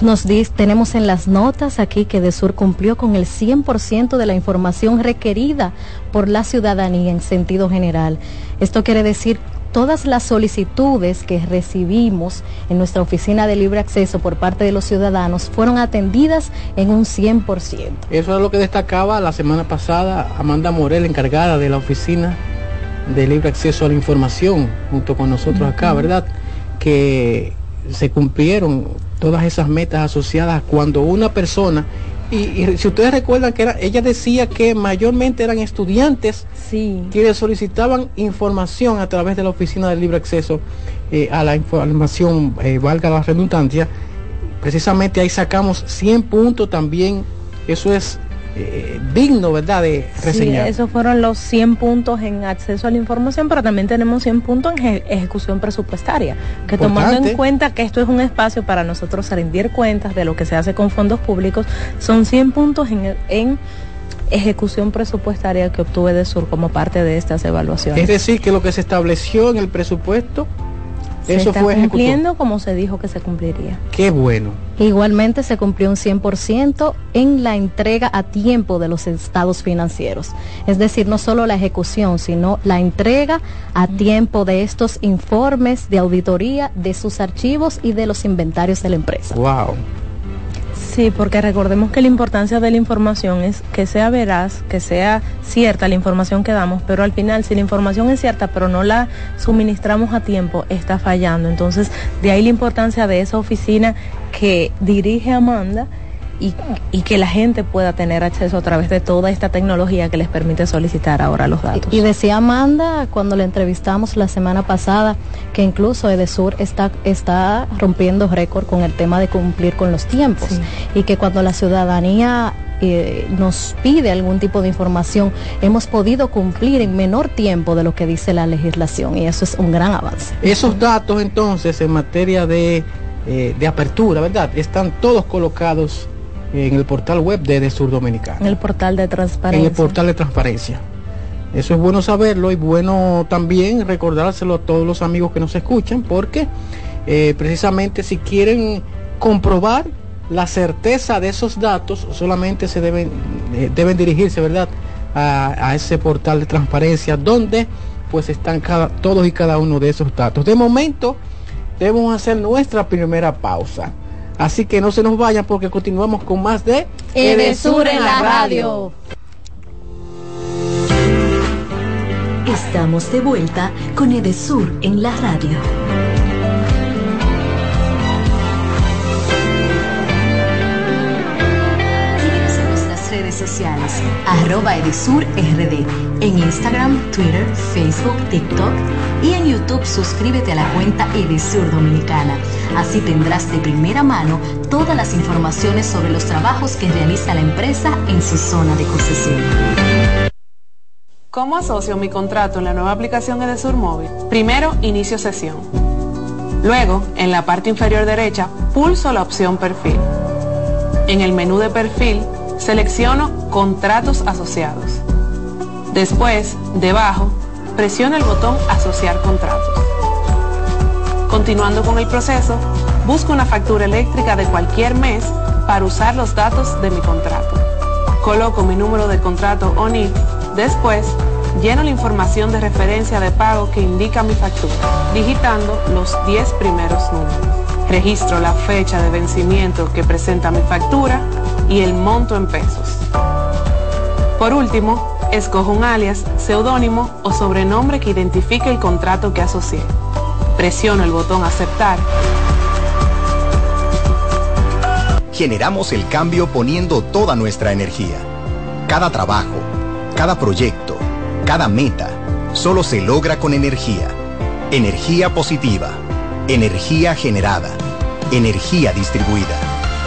Nos dice, tenemos en las notas aquí que Desur cumplió con el 100% de la información requerida por la ciudadanía en sentido general. Esto quiere decir todas las solicitudes que recibimos en nuestra oficina de libre acceso por parte de los ciudadanos fueron atendidas en un 100%. Eso es lo que destacaba la semana pasada Amanda Morel, encargada de la oficina de libre acceso a la información, junto con nosotros acá, ¿verdad? Que se cumplieron todas esas metas asociadas cuando una persona, y, y si ustedes recuerdan que era, ella decía que mayormente eran estudiantes Sí. quienes solicitaban información a través de la oficina de libre acceso eh, a la información, eh, valga la redundancia, precisamente ahí sacamos 100 puntos también, eso es eh, digno, ¿verdad?, de Sí, reseñar. esos fueron los 100 puntos en acceso a la información, pero también tenemos 100 puntos en eje- ejecución presupuestaria, que tomando en cuenta que esto es un espacio para nosotros rendir cuentas de lo que se hace con fondos públicos, son 100 puntos en, en ejecución presupuestaria que obtuve de Sur como parte de estas evaluaciones. Es decir, que lo que se estableció en el presupuesto, se eso está fue cumpliendo como se dijo que se cumpliría. Qué bueno. Igualmente se cumplió un 100% en la entrega a tiempo de los estados financieros. Es decir, no solo la ejecución, sino la entrega a tiempo de estos informes de auditoría de sus archivos y de los inventarios de la empresa. Wow. Sí, porque recordemos que la importancia de la información es que sea veraz, que sea cierta la información que damos, pero al final si la información es cierta pero no la suministramos a tiempo, está fallando. Entonces, de ahí la importancia de esa oficina que dirige Amanda y, y que la gente pueda tener acceso a través de toda esta tecnología que les permite solicitar ahora los datos. Y decía Amanda cuando la entrevistamos la semana pasada que incluso Edesur está, está rompiendo récord con el tema de cumplir con los tiempos Sí. y que cuando la ciudadanía eh, nos pide algún tipo de información hemos podido cumplir en menor tiempo de lo que dice la legislación y eso es un gran avance. Esos datos entonces en materia de, eh, de apertura, ¿verdad? Están todos colocados en el portal web de, de Sur Dominicana. En el portal de en transparencia. el portal de transparencia. Eso es bueno saberlo y bueno también recordárselo a todos los amigos que nos escuchan porque eh, precisamente si quieren comprobar la certeza de esos datos solamente se deben, eh, deben dirigirse, ¿verdad? A, a ese portal de transparencia donde pues están cada, todos y cada uno de esos datos. De momento debemos hacer nuestra primera pausa. Así que no se nos vayan porque continuamos con más de Edesur en la radio. Estamos de vuelta con Edesur en la radio. Sociales, arroba Edesur RD, en Instagram, Twitter, Facebook, TikTok y en YouTube suscríbete a la cuenta Edesur Dominicana. Así tendrás de primera mano todas las informaciones sobre los trabajos que realiza la empresa en su zona de concesión. ¿Cómo asocio mi contrato en la nueva aplicación Edesur Móvil? Primero, inicio sesión. Luego, en la parte inferior derecha, pulso la opción Perfil. En el menú de Perfil, selecciono Contratos asociados. Después, debajo, presiono el botón Asociar contratos. Continuando con el proceso, busco una factura eléctrica de cualquier mes para usar los datos de mi contrato. Coloco mi número de contrato ONIP. Después, lleno la información de referencia de pago que indica mi factura, digitando los 10 primeros números. Registro la fecha de vencimiento que presenta mi factura y el monto en pesos. Por último, escojo un alias, seudónimo o sobrenombre que identifique el contrato que asocié. Presiono el botón aceptar. Generamos el cambio poniendo toda nuestra energía. Cada trabajo, cada proyecto, cada meta, solo se logra con energía. Energía positiva, energía generada, energía distribuida.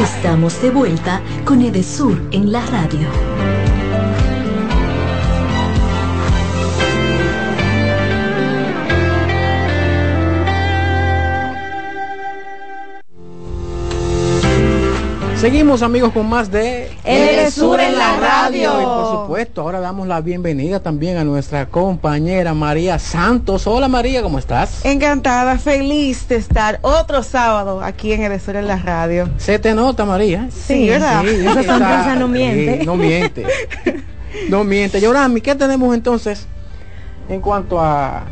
Estamos de vuelta con Edesur en la radio. Seguimos amigos con más de Edesur en la radio. Y por supuesto, ahora damos la bienvenida también a nuestra compañera María Santos. Hola María, ¿cómo estás? Encantada, feliz de estar otro sábado aquí en Edesur en la radio. Se te nota María. Sí, ¿verdad? Sí, [LAUGHS] Esa sonrisa no miente. sí, no miente. No miente. Yorami, ¿qué tenemos entonces en cuanto a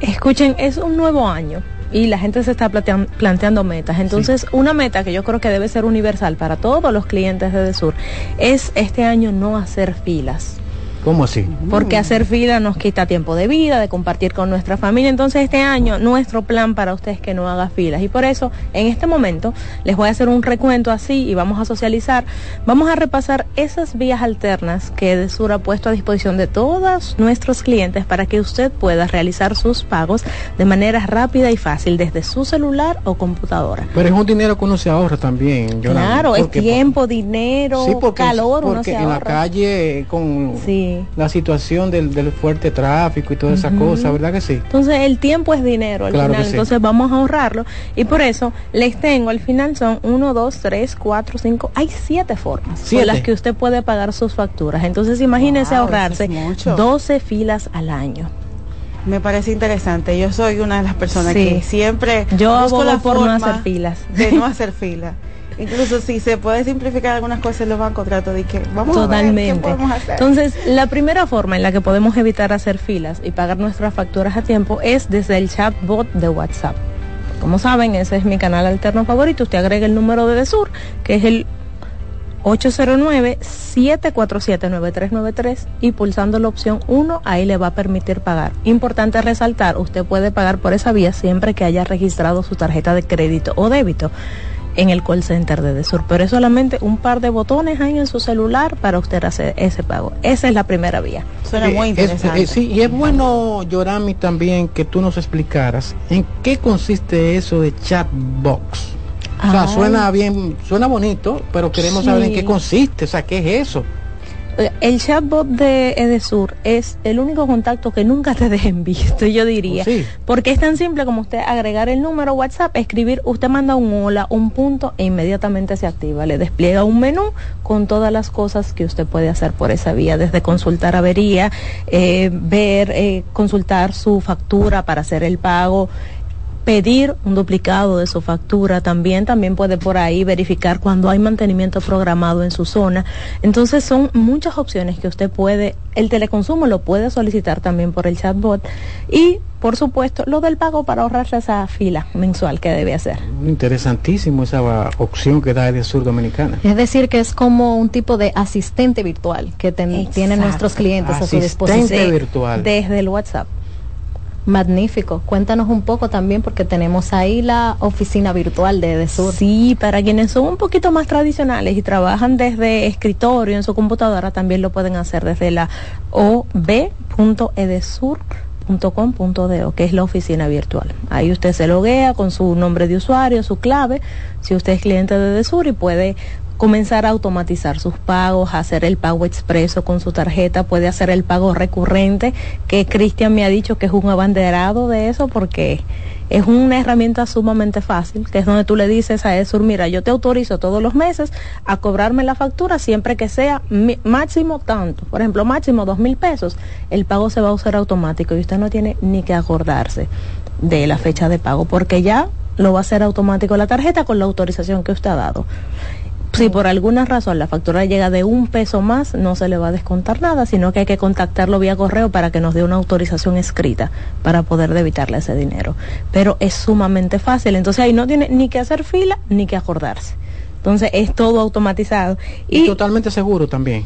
Escuchen, es un nuevo año y la gente se está plantean- planteando metas. Entonces, una meta que yo creo que debe ser universal para todos los clientes de Desur es este año no hacer filas. Cómo así? Porque hacer fila nos quita tiempo de vida, de compartir con nuestra familia. Entonces este año nuestro plan para usted es que no haga filas. Y por eso en este momento les voy a hacer un recuento así y vamos a socializar. Vamos a repasar esas vías alternas que Edesur ha puesto a disposición de todos nuestros clientes para que usted pueda realizar sus pagos de manera rápida y fácil desde su celular o computadora. Pero es un dinero que uno se ahorra también. Yorami, Claro, es tiempo, dinero, Sí, porque, calor, uno porque se en la calle eh, con Sí. La situación del, del fuerte tráfico y todas esas cosas, ¿verdad que sí? Entonces el tiempo es dinero al Claro final, sí. entonces vamos a ahorrarlo y por eso les tengo al final son 1, 2, 3, 4, 5, hay siete formas Siete. con las que usted puede pagar sus facturas. Entonces imagínese Wow, ahorrarse es mucho. 12 filas al año. Me parece interesante. Yo soy una de las personas Sí. que siempre Yo busco abogo la por no forma hacer filas. De no [LAUGHS] hacer fila. Incluso si se puede simplificar algunas cosas en los bancos, trato de que vamos a ver Totalmente. qué hacer. Entonces, la primera forma en la que podemos evitar hacer filas y pagar nuestras facturas a tiempo es desde el chatbot de WhatsApp. Como saben, ese es mi canal alterno favorito. Usted agrega el número de Desur, que es el 809-747-9393 y pulsando la opción 1, ahí le va a permitir pagar. Importante resaltar, usted puede pagar por esa vía siempre que haya registrado su tarjeta de crédito o débito en el call center de Desur, pero es solamente un par de botones ahí en su celular para usted hacer ese pago. Esa es la primera vía. Suena muy Eh, es- interesante. eh, sí, y es bueno, Yorami, también que tú nos explicaras en qué consiste eso de chatbox. O sea, Ay. suena bien, suena bonito, pero queremos saber en qué consiste, o sea, qué es eso. Eh, El chatbot de Edesur es el único contacto que nunca te [LAUGHS] dejen visto, yo diría. Oh, sí. Porque es tan simple como usted agregar el número WhatsApp, escribir, usted manda un hola, un punto e inmediatamente se activa. Le despliega un menú con todas las cosas que usted puede hacer por esa vía, desde consultar avería, eh, ver, eh, consultar su factura para hacer el pago. Pedir un duplicado de su factura también, también puede por ahí verificar cuando hay mantenimiento programado en su zona. Entonces son muchas opciones que usted puede, el teleconsumo lo puede solicitar también por el chatbot y por supuesto lo del pago para ahorrarse esa fila mensual que debe hacer. Interesantísimo esa opción que da Sur Dominicana. Es decir, que es como un tipo de asistente virtual que tienen nuestros clientes a su disposición. Asistente virtual. Desde el WhatsApp. Magnífico. Cuéntanos un poco también porque tenemos ahí la oficina virtual de Edesur. Sí, para quienes son un poquito más tradicionales y trabajan desde escritorio en su computadora, también lo pueden hacer desde la ob.edesur.com.do, que es la oficina virtual. Ahí usted se loguea con su nombre de usuario, su clave, si usted es cliente de Edesur y puede comenzar a automatizar sus pagos, hacer el pago expreso con su tarjeta, puede hacer el pago recurrente, que Cristian me ha dicho que es un abanderado de eso porque es una herramienta sumamente fácil, que es donde tú le dices a Esur, mira, yo te autorizo todos los meses a cobrarme la factura siempre que sea máximo tanto, por ejemplo, máximo dos mil pesos, el pago se va a usar automático y usted no tiene ni que acordarse de la fecha de pago porque ya lo va a hacer automático la tarjeta con la autorización que usted ha dado si por alguna razón la factura llega de un peso más, no se le va a descontar nada, sino que hay que contactarlo vía correo para que nos dé una autorización escrita para poder debitarle ese dinero. Pero es sumamente fácil, entonces ahí no tiene ni que hacer fila ni que acordarse. Entonces es todo automatizado. y totalmente seguro también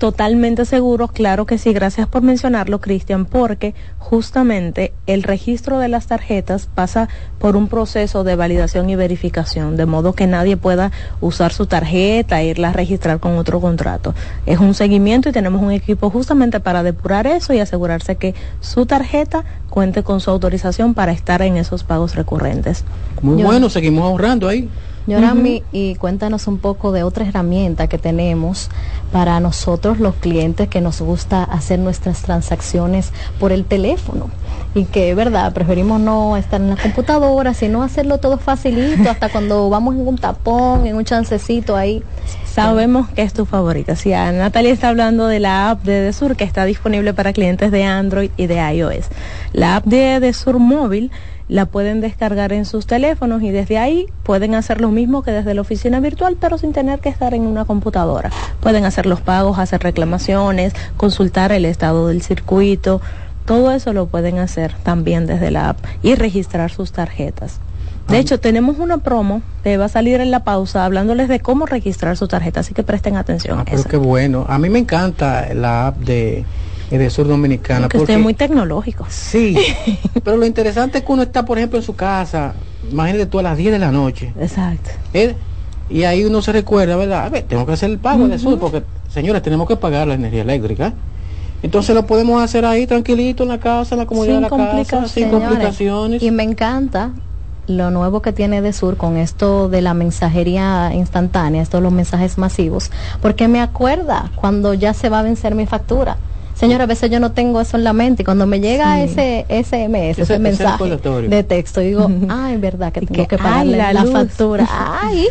totalmente seguros, claro que sí, gracias por mencionarlo, Cristian, porque justamente el registro de las tarjetas pasa por un proceso de validación y verificación, de modo que nadie pueda usar su tarjeta e irla a registrar con otro contrato. Es un seguimiento y tenemos un equipo justamente para depurar eso y asegurarse que su tarjeta cuente con su autorización para estar en esos pagos recurrentes. Muy bueno, seguimos ahorrando ahí. Yorami, y cuéntanos un poco de otra herramienta que tenemos para nosotros los clientes que nos gusta hacer nuestras transacciones por el teléfono y que, verdad, preferimos no estar en la computadora, sino hacerlo todo facilito, hasta [LAUGHS] cuando vamos en un tapón, en un chancecito ahí. Sabemos que es tu favorita. Sí, Natalia está hablando de la app de Desur que está disponible para clientes de Android y de iOS. La app de Desur móvil la pueden descargar en sus teléfonos y desde ahí pueden hacer lo mismo que desde la oficina virtual, pero sin tener que estar en una computadora. Pueden hacer los pagos, hacer reclamaciones, consultar el estado del circuito, todo eso lo pueden hacer también desde la app y registrar sus tarjetas. De hecho, tenemos una promo que va a salir en la pausa hablándoles de cómo registrar su tarjeta, así que presten atención. Ah, pero qué bueno. A mí me encanta la app de de Sur Dominicana. Porque, usted es muy tecnológico. Sí, [LAUGHS] pero lo interesante es que uno está, por ejemplo, en su casa, imagínate tú a las 10 de la noche. Exacto. ¿eh? Y ahí uno se recuerda, ¿verdad? A ver, tengo que hacer el pago de Sur, porque, señores, tenemos que pagar la energía eléctrica. Entonces lo podemos hacer ahí tranquilito en la casa, en la comodidad de la casa, sin complicaciones. Y me encanta lo nuevo que tiene de Sur con esto de la mensajería instantánea, estos los mensajes masivos, porque me acuerda cuando ya se va a vencer mi factura Señora, a veces yo no tengo eso en la mente y cuando me llega ese SMS, ese, mensaje de texto, digo, [LAUGHS] ay, verdad que tengo que, pagarle la, factura. [LAUGHS] ay.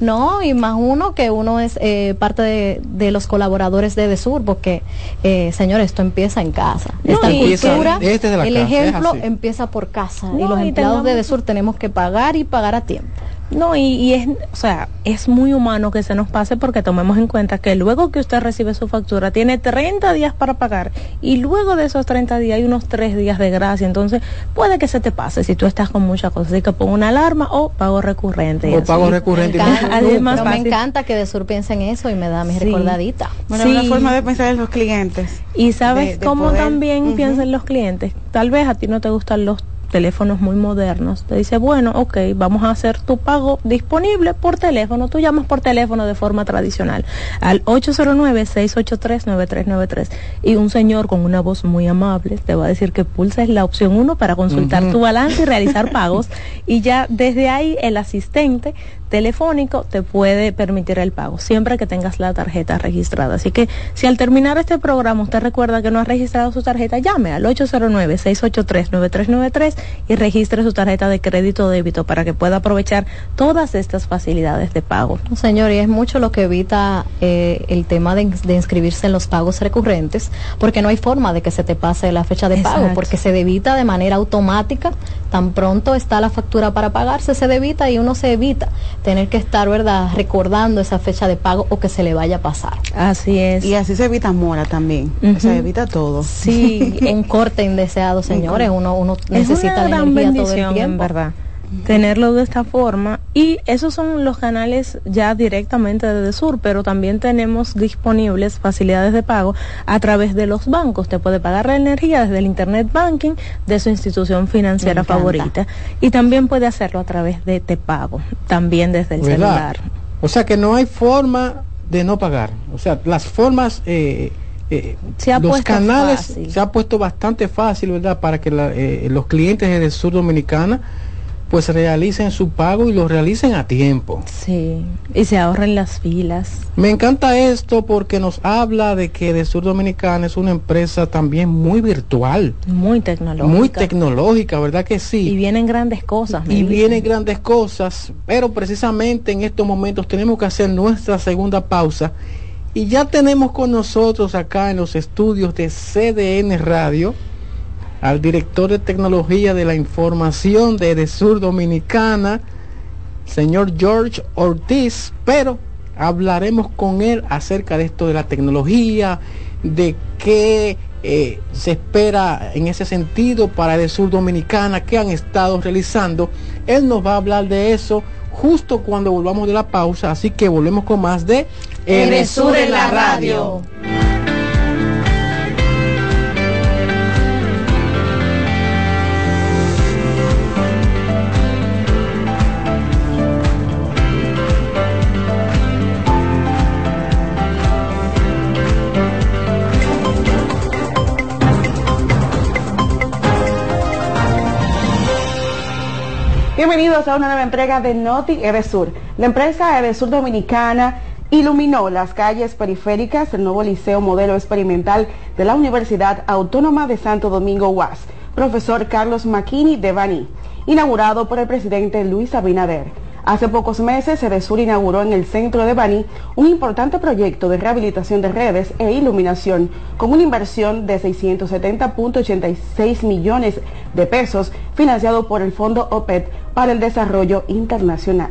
No, y más uno que uno es eh, parte de, los colaboradores de Desur, porque, eh, señor, esto empieza en casa. Esta cultura, este el ejemplo empieza por casa. y los empleados de Desur tenemos que pagar y pagar a tiempo. No, y, es, o sea, es muy humano que se nos pase porque tomemos en cuenta que luego que usted recibe su factura tiene 30 días para pagar y luego de esos 30 días hay unos 3 días de gracia. Entonces, puede que se te pase si tú estás con muchas cosas. Así que pongo una alarma o pago recurrente. O pago recurrente. Me encanta, Además, me encanta que de sur piensen eso y me da mi recordadita. Bueno, una forma de pensar en los clientes. Y sabes cómo también piensan los clientes. Tal vez a ti no te gustan los teléfonos muy modernos, te dice, bueno, ok, vamos a hacer tu pago disponible por teléfono. Tú llamas por teléfono de forma tradicional al 809-683-9393 y un señor con una voz muy amable te va a decir que pulses la opción 1 para consultar tu balance y realizar pagos [LAUGHS] y ya desde ahí el asistente telefónico te puede permitir el pago, siempre que tengas la tarjeta registrada. Así que si al terminar este programa usted recuerda que no ha registrado su tarjeta, llame al 809-683-9393 y registre su tarjeta de crédito o débito para que pueda aprovechar todas estas facilidades de pago. Señor, y es mucho lo que evita eh, el tema de, de, inscribirse en los pagos recurrentes, porque no hay forma de que se te pase la fecha de Exacto. pago, porque se debita de manera automática, tan pronto está la factura para pagarse, se debita y uno se evita tener que estar, ¿verdad?, recordando esa fecha de pago o que se le vaya a pasar. Así es. Y así se evita mora también, uh -huh. se evita todo. Sí, [LAUGHS] un corte indeseado, señores, uno, uno necesita es una la gran energía bendición, todo el tiempo. en verdad tenerlo de esta forma y esos son los canales ya directamente desde Sur, pero también tenemos disponibles facilidades de pago a través de los bancos. Te puede pagar la energía desde el Internet Banking de su institución financiera favorita y también puede hacerlo a través de Te Pago, también desde el ¿Verdad? celular. O sea que no hay forma de no pagar. O sea, las formas... Eh, eh, se ha los puesto canales fácil. se ha puesto bastante fácil, ¿verdad? Para que la, eh, los clientes de Sur Dominicana pues realicen su pago y lo realicen a tiempo. Sí, y se ahorren las filas. Me encanta esto porque nos habla de que de Sur Dominicana es una empresa también muy virtual. Muy tecnológica. Muy tecnológica, ¿verdad que sí? Y vienen grandes cosas. Y vienen grandes cosas, pero precisamente en estos momentos tenemos que hacer nuestra segunda pausa. Y ya tenemos con nosotros acá en los estudios de CDN Radio al director de tecnología de la información de Edesur Dominicana, señor George Ortiz, pero hablaremos con él acerca de esto de la tecnología, de qué eh, se espera en ese sentido para Edesur Dominicana, qué han estado realizando. Él nos va a hablar de eso justo cuando volvamos de la pausa, así que volvemos con más de Edesur en la radio. A una nueva entrega de Noti Edesur. La empresa Edesur Dominicana iluminó las calles periféricas del nuevo liceo modelo experimental de la Universidad Autónoma de Santo Domingo UAS, profesor Carlos Maquini de Bani, inaugurado por el presidente Luis Abinader. Hace pocos meses, Edesur inauguró en el centro de Bani un importante proyecto de rehabilitación de redes e iluminación con una inversión de 670.86 millones de pesos financiado por el Fondo OPED para el Desarrollo Internacional.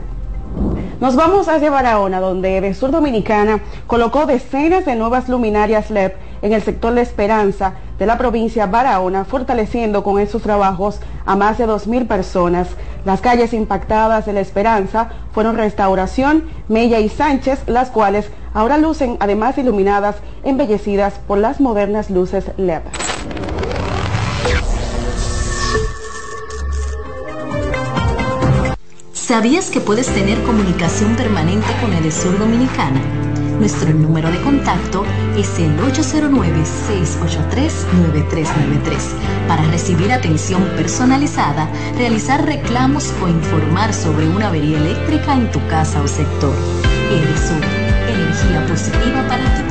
Nos vamos hacia Barahona, donde Edesur Dominicana colocó decenas de nuevas luminarias LED en el sector de Esperanza de la provincia Barahona, fortaleciendo con esos trabajos a más de 2.000 personas. Las calles impactadas de la Esperanza fueron Restauración, Mella y Sánchez, las cuales ahora lucen además iluminadas, embellecidas por las modernas luces LED. ¿Sabías que puedes tener comunicación permanente con Edesur Dominicana? Nuestro número de contacto es el 809-683-9393 para recibir atención personalizada, realizar reclamos o informar sobre una avería eléctrica en tu casa o sector. Edesur, energía positiva para ti.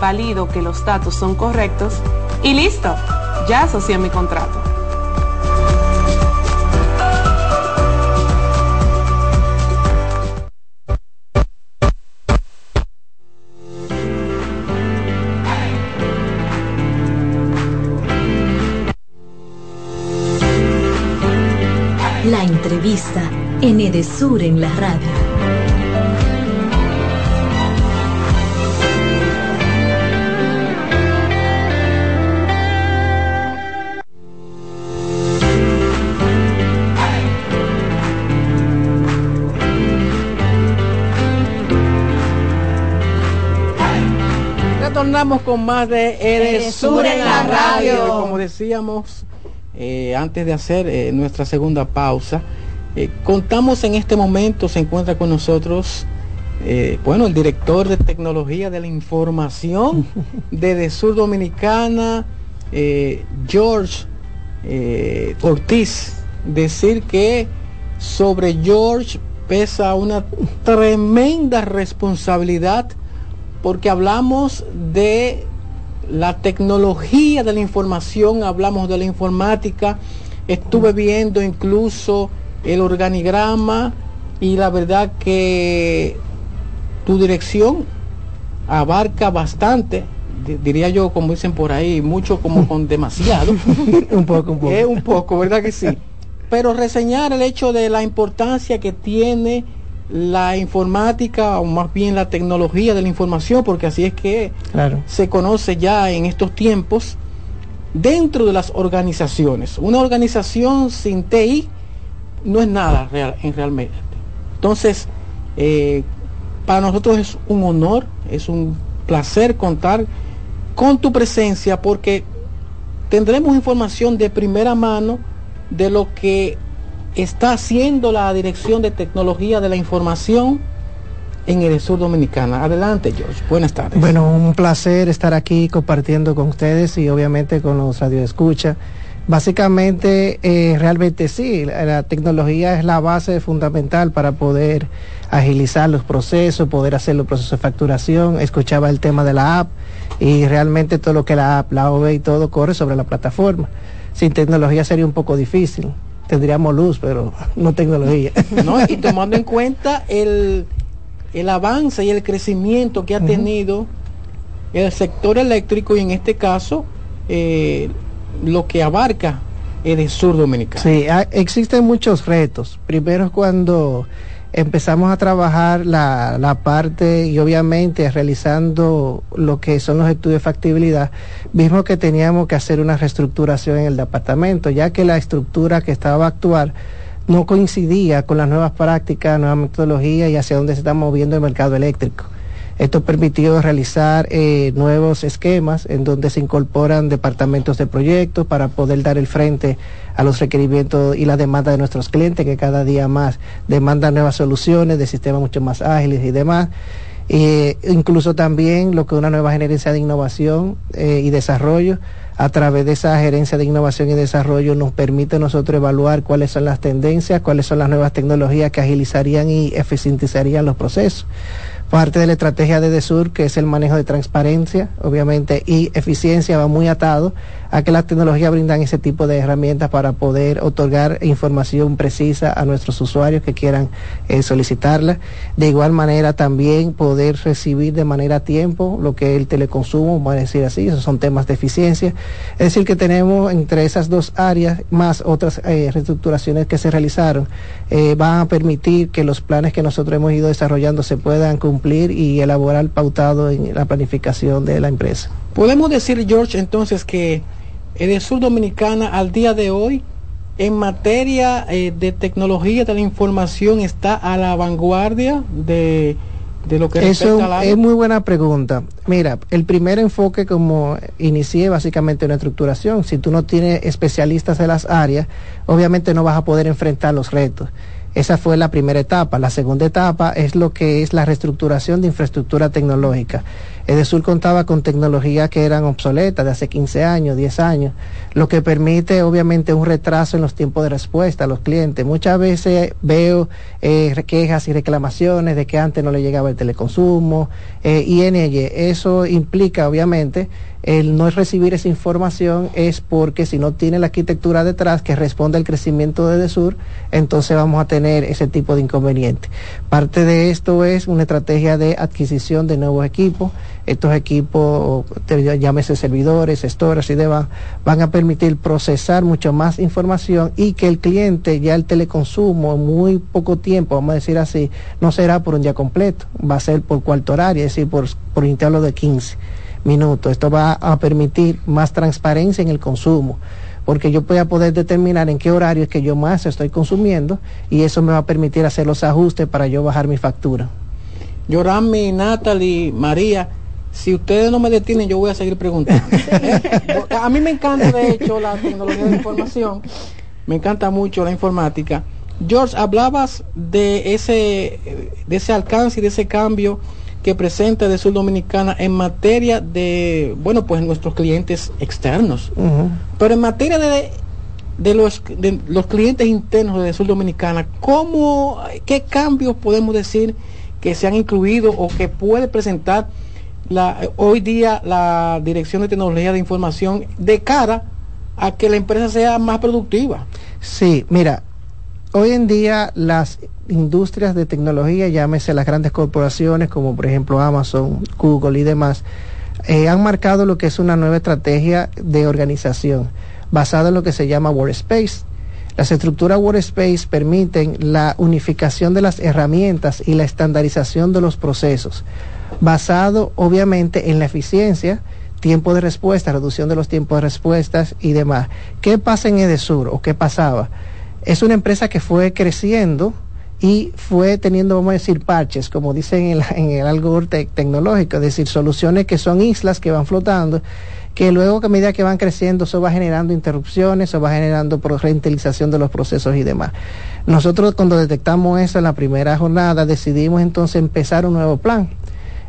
Valido que los datos son correctos y listo, ya asocié mi contrato. Entrevista en Edesur en la radio. Retornamos con más de Edesur en la radio. Como decíamos, eh, antes de hacer eh, nuestra segunda pausa. Eh, contamos en este momento, se encuentra con nosotros, bueno, el director de tecnología de la información de, de Sur Dominicana, George Ortiz. Decir que sobre George pesa una tremenda responsabilidad porque hablamos de la tecnología de la información, hablamos de la informática, estuve viendo incluso el organigrama y la verdad que tu dirección abarca bastante, diría yo, como dicen por ahí, mucho como con [LAUGHS] demasiado. [LAUGHS] un poco, un poco. Es un poco, ¿verdad que sí? Pero reseñar el hecho de la importancia que tiene la informática o más bien la tecnología de la información, porque así es que se conoce ya en estos tiempos dentro de las organizaciones. Una organización sin TI no es nada real, en realmente. Entonces, eh, para nosotros es un honor, es un placer contar con tu presencia porque tendremos información de primera mano de lo que está haciendo la Dirección de Tecnología de la Información en el sur dominicana. Adelante, George. Buenas tardes. Bueno, un placer estar aquí compartiendo con ustedes y obviamente con los radioescuchas. Básicamente, eh, realmente sí, la, tecnología es la base fundamental para poder agilizar los procesos, poder hacer los procesos de facturación. Escuchaba el tema de la app y realmente todo lo que la app, la OV y todo corre sobre la plataforma. Sin tecnología sería un poco difícil. Tendríamos luz, pero [LAUGHS] no tecnología. [LAUGHS] No, y tomando en [LAUGHS] cuenta el, el avance y el crecimiento que ha tenido el sector eléctrico y en este caso eh, lo que abarca el sur dominicano. Sí, existen muchos retos. Primero cuando empezamos a trabajar la, la, parte y obviamente realizando lo que son los estudios de factibilidad, vimos que teníamos que hacer una reestructuración en el departamento, ya que la estructura que estaba a actuar no coincidía con las nuevas prácticas, nuevas metodologías y hacia dónde se está moviendo el mercado eléctrico. Esto permitió realizar eh, nuevos esquemas en donde se incorporan departamentos de proyectos para poder dar el frente a los requerimientos y la demanda de nuestros clientes que cada día más demandan nuevas soluciones de sistemas mucho más ágiles y demás. Eh, incluso también lo que una nueva gerencia de innovación eh, y desarrollo a través de esa gerencia de innovación y desarrollo nos permite nosotros evaluar cuáles son las tendencias, cuáles son las nuevas tecnologías que agilizarían y eficientizarían los procesos parte de la estrategia de DESUR, que es el manejo de transparencia, obviamente, y eficiencia, va muy atado a que las tecnologías brindan ese tipo de herramientas para poder otorgar información precisa a nuestros usuarios que quieran eh, solicitarla. De igual manera, también poder recibir de manera a tiempo lo que es el teleconsumo, vamos a decir así, esos son temas de eficiencia. Es decir, que tenemos entre esas dos áreas, más otras eh, reestructuraciones que se realizaron, eh, van a permitir que los planes que nosotros hemos ido desarrollando se puedan cumplir y elaborar pautado en la planificación de la empresa. Podemos decir, George, entonces que el sur dominicana al día de hoy en materia eh, de tecnología de la información está a la vanguardia de, de lo que Eso es muy buena pregunta. Mira, el primer enfoque como inicié básicamente una estructuración. Si tú no tienes especialistas en las áreas, obviamente no vas a poder enfrentar los retos. Esa fue la primera etapa. La segunda etapa es lo que es la reestructuración de infraestructura tecnológica. Edesur contaba con tecnologías que eran obsoletas de hace 15 años, 10 años, lo que permite obviamente un retraso en los tiempos de respuesta a los clientes. Muchas veces veo eh, quejas y reclamaciones de que antes no le llegaba el teleconsumo eh, y en ella eso implica obviamente el no recibir esa información es porque si no tiene la arquitectura detrás que responde al crecimiento de Desur, entonces vamos a tener ese tipo de inconveniente. Parte de esto es una estrategia de adquisición de nuevos equipos. Estos equipos, llámese servidores, storage y demás, van a permitir procesar mucho más información y que el cliente ya el teleconsumo en muy poco tiempo, vamos a decir así, no será por un día completo, va a ser por cuarto horario, es decir, por, por intervalo de 15 minutos. Esto va a permitir más transparencia en el consumo porque yo voy a poder determinar en qué horario es que yo más estoy consumiendo y eso me va a permitir hacer los ajustes para yo bajar mi factura. Yorami, Natalie, María, si ustedes no me detienen, yo voy a seguir preguntando. [LAUGHS] a mí me encanta, de hecho, la tecnología de información, me encanta mucho la informática. George, hablabas de ese, de ese alcance y de ese cambio que presenta de Sur Dominicana en materia de, bueno, pues nuestros clientes externos. Pero en materia de de los, de los clientes internos de Sur Dominicana, ¿cómo, ¿qué cambios podemos decir que se han incluido o que puede presentar la, hoy día la Dirección de Tecnología de Información de cara a que la empresa sea más productiva? Sí, mira, hoy en día las industrias de tecnología, llámese las grandes corporaciones como por ejemplo Amazon, Google y demás, eh, han marcado lo que es una nueva estrategia de organización basada en lo que se llama Workspace. Las estructuras Workspace permiten la unificación de las herramientas y la estandarización de los procesos, basado obviamente en la eficiencia, tiempo de respuesta, reducción de los tiempos de respuestas y demás. ¿Qué pasa en Edesur o qué pasaba? Es una empresa que fue creciendo y fue teniendo, vamos a decir, parches, como dicen en, en el algo tecnológico, es decir, soluciones que son islas que van flotando, que luego que a medida que van creciendo, eso va generando interrupciones, eso va generando reutilización de los procesos y demás. Nosotros cuando detectamos eso en la primera jornada, decidimos entonces empezar un nuevo plan.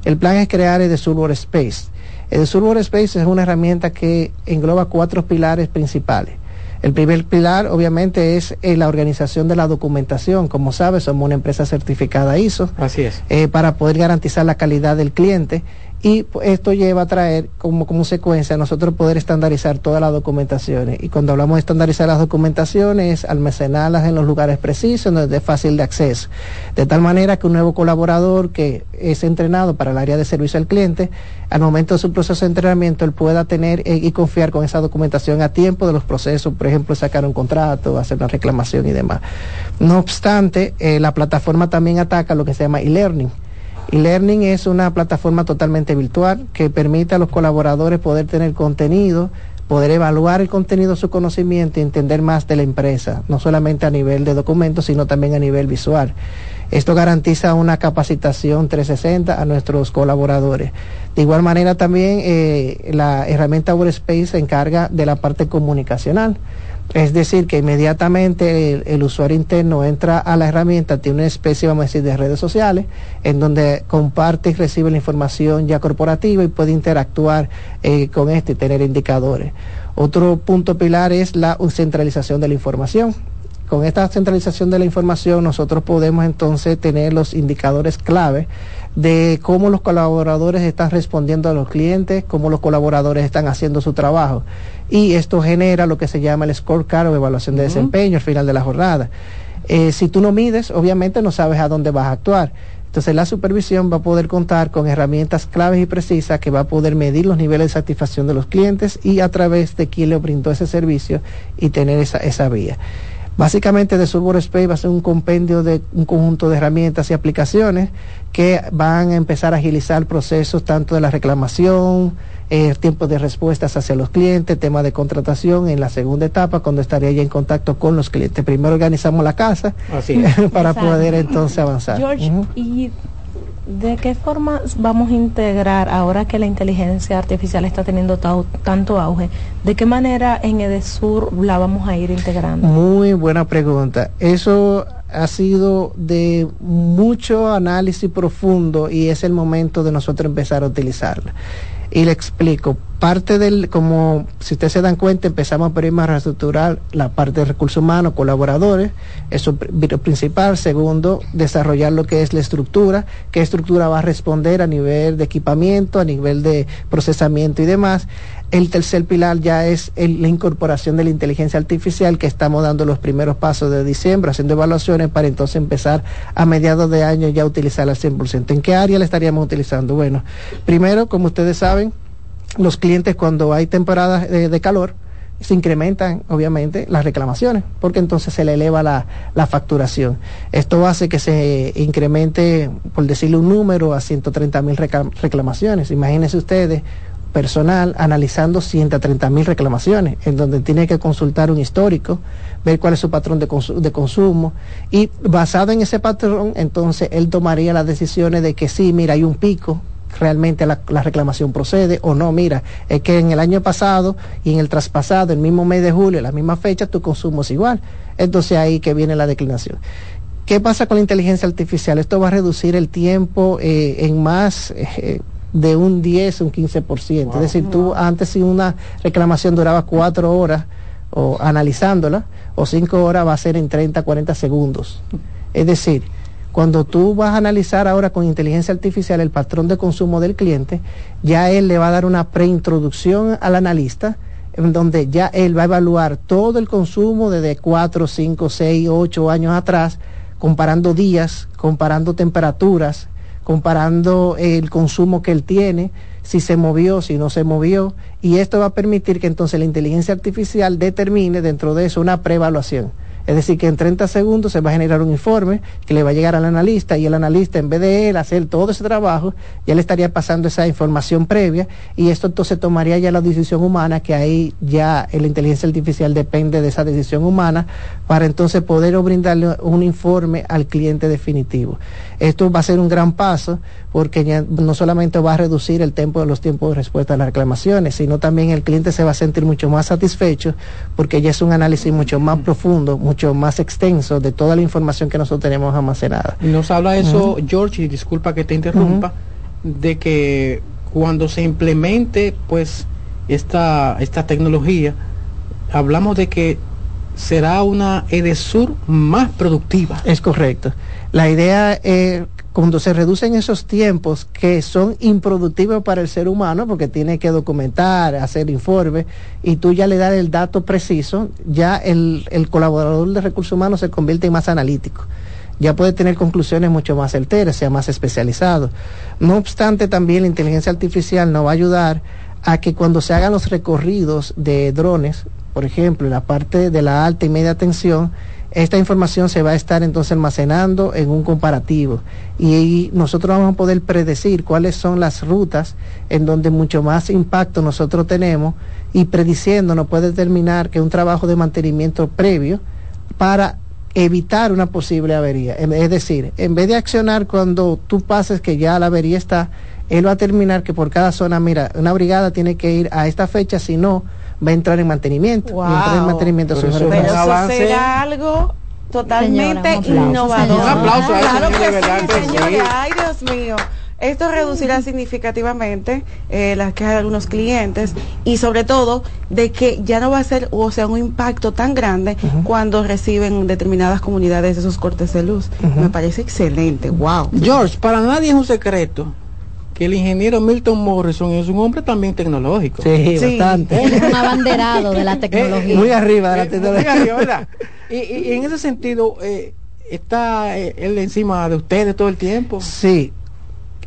El plan es crear el de Space. El Survor Space es una herramienta que engloba cuatro pilares principales. El primer pilar, obviamente, es eh, la organización de la documentación. Como sabes, somos una empresa certificada ISO. Así es. Eh, para poder garantizar la calidad del cliente y esto lleva a traer como consecuencia nosotros poder estandarizar todas las documentaciones. Y cuando hablamos de estandarizar las documentaciones, almacenarlas en los lugares precisos, donde es fácil de acceso. De tal manera que un nuevo colaborador que es entrenado para el área de servicio al cliente, al momento de su proceso de entrenamiento, él pueda tener eh, y confiar con esa documentación a tiempo de los procesos, por ejemplo, sacar un contrato, hacer una reclamación y demás. No obstante, eh, la plataforma también ataca lo que se llama e-learning e-learning es una plataforma totalmente virtual que permite a los colaboradores poder tener contenido, poder evaluar el contenido, su conocimiento y entender más de la empresa, no solamente a nivel de documentos, sino también a nivel visual. Esto garantiza una capacitación 360 a nuestros colaboradores. De igual manera también eh, la herramienta Workspace se encarga de la parte comunicacional. Es decir, que inmediatamente el, usuario interno entra a la herramienta, tiene una especie, vamos a decir, de redes sociales, en donde comparte y recibe la información ya corporativa y puede interactuar eh, con esto y tener indicadores. Otro punto pilar es la centralización de la información. Con esta centralización de la información nosotros podemos entonces tener los indicadores clave de cómo los colaboradores están respondiendo a los clientes, cómo los colaboradores están haciendo su trabajo. Y esto genera lo que se llama el scorecard o evaluación de desempeño al final de la jornada. Eh, si tú no mides, obviamente no sabes a dónde vas a actuar. Entonces la supervisión va a poder contar con herramientas claves y precisas que va a poder medir los niveles de satisfacción de los clientes y a través de quién le brindó ese servicio y tener esa, esa vía. Básicamente de Server Space va a ser un compendio de un conjunto de herramientas y aplicaciones que van a empezar a agilizar procesos tanto de la reclamación, eh, tiempo de respuestas hacia los clientes, tema de contratación en la segunda etapa cuando estaría ya en contacto con los clientes. Primero organizamos la casa [LAUGHS] para poder entonces avanzar. George, y ¿De qué forma vamos a integrar ahora que la inteligencia artificial está teniendo tanto auge? ¿De qué manera en Edesur la vamos a ir integrando? Muy buena pregunta. Eso ha sido de mucho análisis profundo y es el momento de nosotros empezar a utilizarla. Y le explico, parte del, como si ustedes se dan cuenta, empezamos primero a reestructurar la parte de recursos humanos, colaboradores, eso principal. Segundo, desarrollar lo que es la estructura, qué estructura va a responder a nivel de equipamiento, a nivel de procesamiento y demás. El tercer pilar ya es la incorporación de la inteligencia artificial que estamos dando los primeros pasos de diciembre, haciendo evaluaciones para entonces empezar a mediados de año ya a utilizarla al 100%. ¿En qué área la estaríamos utilizando? Bueno, primero, como ustedes saben, los clientes cuando hay temporadas de, calor, se incrementan obviamente las reclamaciones, porque entonces se le eleva la, la, facturación. Esto hace que se incremente, por decirle un número, a 130 mil reclamaciones. Imagínense ustedes personal analizando 130 mil reclamaciones, en donde tiene que consultar un histórico, ver cuál es su patrón de, de, consumo y basado en ese patrón, entonces él tomaría las decisiones de que sí, mira, hay un pico, realmente la, la, reclamación procede o no, mira, es que en el año pasado y en el traspasado, el mismo mes de julio, la misma fecha, tu consumo es igual. Entonces ahí que viene la declinación. ¿Qué pasa con la inteligencia artificial? Esto va a reducir el tiempo eh, en más... Eh, de un 10, un 15%. Es decir, tú antes si una reclamación duraba cuatro horas, o analizándola, o 5 horas va a ser en 30, 40 segundos. Es decir, cuando tú vas a analizar ahora con inteligencia artificial el patrón de consumo del cliente, ya él le va a dar una preintroducción al analista en donde ya él va a evaluar todo el consumo desde 4, 5, 6, 8 años atrás, comparando días, comparando temperaturas, comparando el consumo que él tiene, si se movió, si no se movió, y esto va a permitir que entonces la inteligencia artificial determine dentro de eso una preevaluación. Es decir, que en 30 segundos se va a generar un informe que le va a llegar al analista y el analista, en vez de él hacer todo ese trabajo, ya le estaría pasando esa información previa y esto entonces tomaría ya la decisión humana, que ahí ya la inteligencia artificial depende de esa decisión humana, para entonces poder brindarle un informe al cliente definitivo. Esto va a ser un gran paso porque ya no solamente va a reducir el tiempo de los tiempos de respuesta a las reclamaciones, sino también el cliente se va a sentir mucho más satisfecho porque ya es un análisis mucho más profundo, mucho más extenso de toda la información que nosotros tenemos almacenada. Nos habla eso, George, y disculpa que te interrumpa, de que cuando se implemente pues esta, esta tecnología, hablamos de que será una EDESUR más productiva. Es correcto. La idea es cuando se reducen esos tiempos que son improductivos para el ser humano, porque tiene que documentar, hacer informes, y tú ya le das el dato preciso, ya el, el colaborador de recursos humanos se convierte en más analítico ya puede tener conclusiones mucho más certeras, sea más especializado. No obstante, también la inteligencia artificial nos va a ayudar a que cuando se hagan los recorridos de drones, por ejemplo, en la parte de la alta y media tensión, esta información se va a estar entonces almacenando en un comparativo y nosotros vamos a poder predecir cuáles son las rutas en donde mucho más impacto nosotros tenemos y prediciendo nos puede determinar que un trabajo de mantenimiento previo para evitar una posible avería. Es decir, en vez de accionar cuando tú pases que ya la avería está, él va a determinar que por cada zona, mira, una brigada tiene que ir a esta fecha, si no, va a entrar en mantenimiento. Wow. Y entrar en mantenimiento Pero eso, Pero eso será algo totalmente Señora, un innovador. Un aplauso a eso, claro que de verdad sí. Ay, Dios mío. Esto reducirá significativamente eh, las quejas de algunos clientes y sobre todo de que ya no va a ser, o sea, un impacto tan grande cuando reciben determinadas comunidades esos cortes de luz. Me parece excelente, wow. George, para nadie es un secreto que el ingeniero Milton Morrison es un hombre también tecnológico. Sí, bastante. Él es un abanderado de la [LAUGHS] tecnología. Muy arriba de la Eh, tecnología. muy arriba, ¿verdad? [LAUGHS] y, y- y en ese sentido, eh, está eh, él encima de ustedes todo el tiempo. Sí,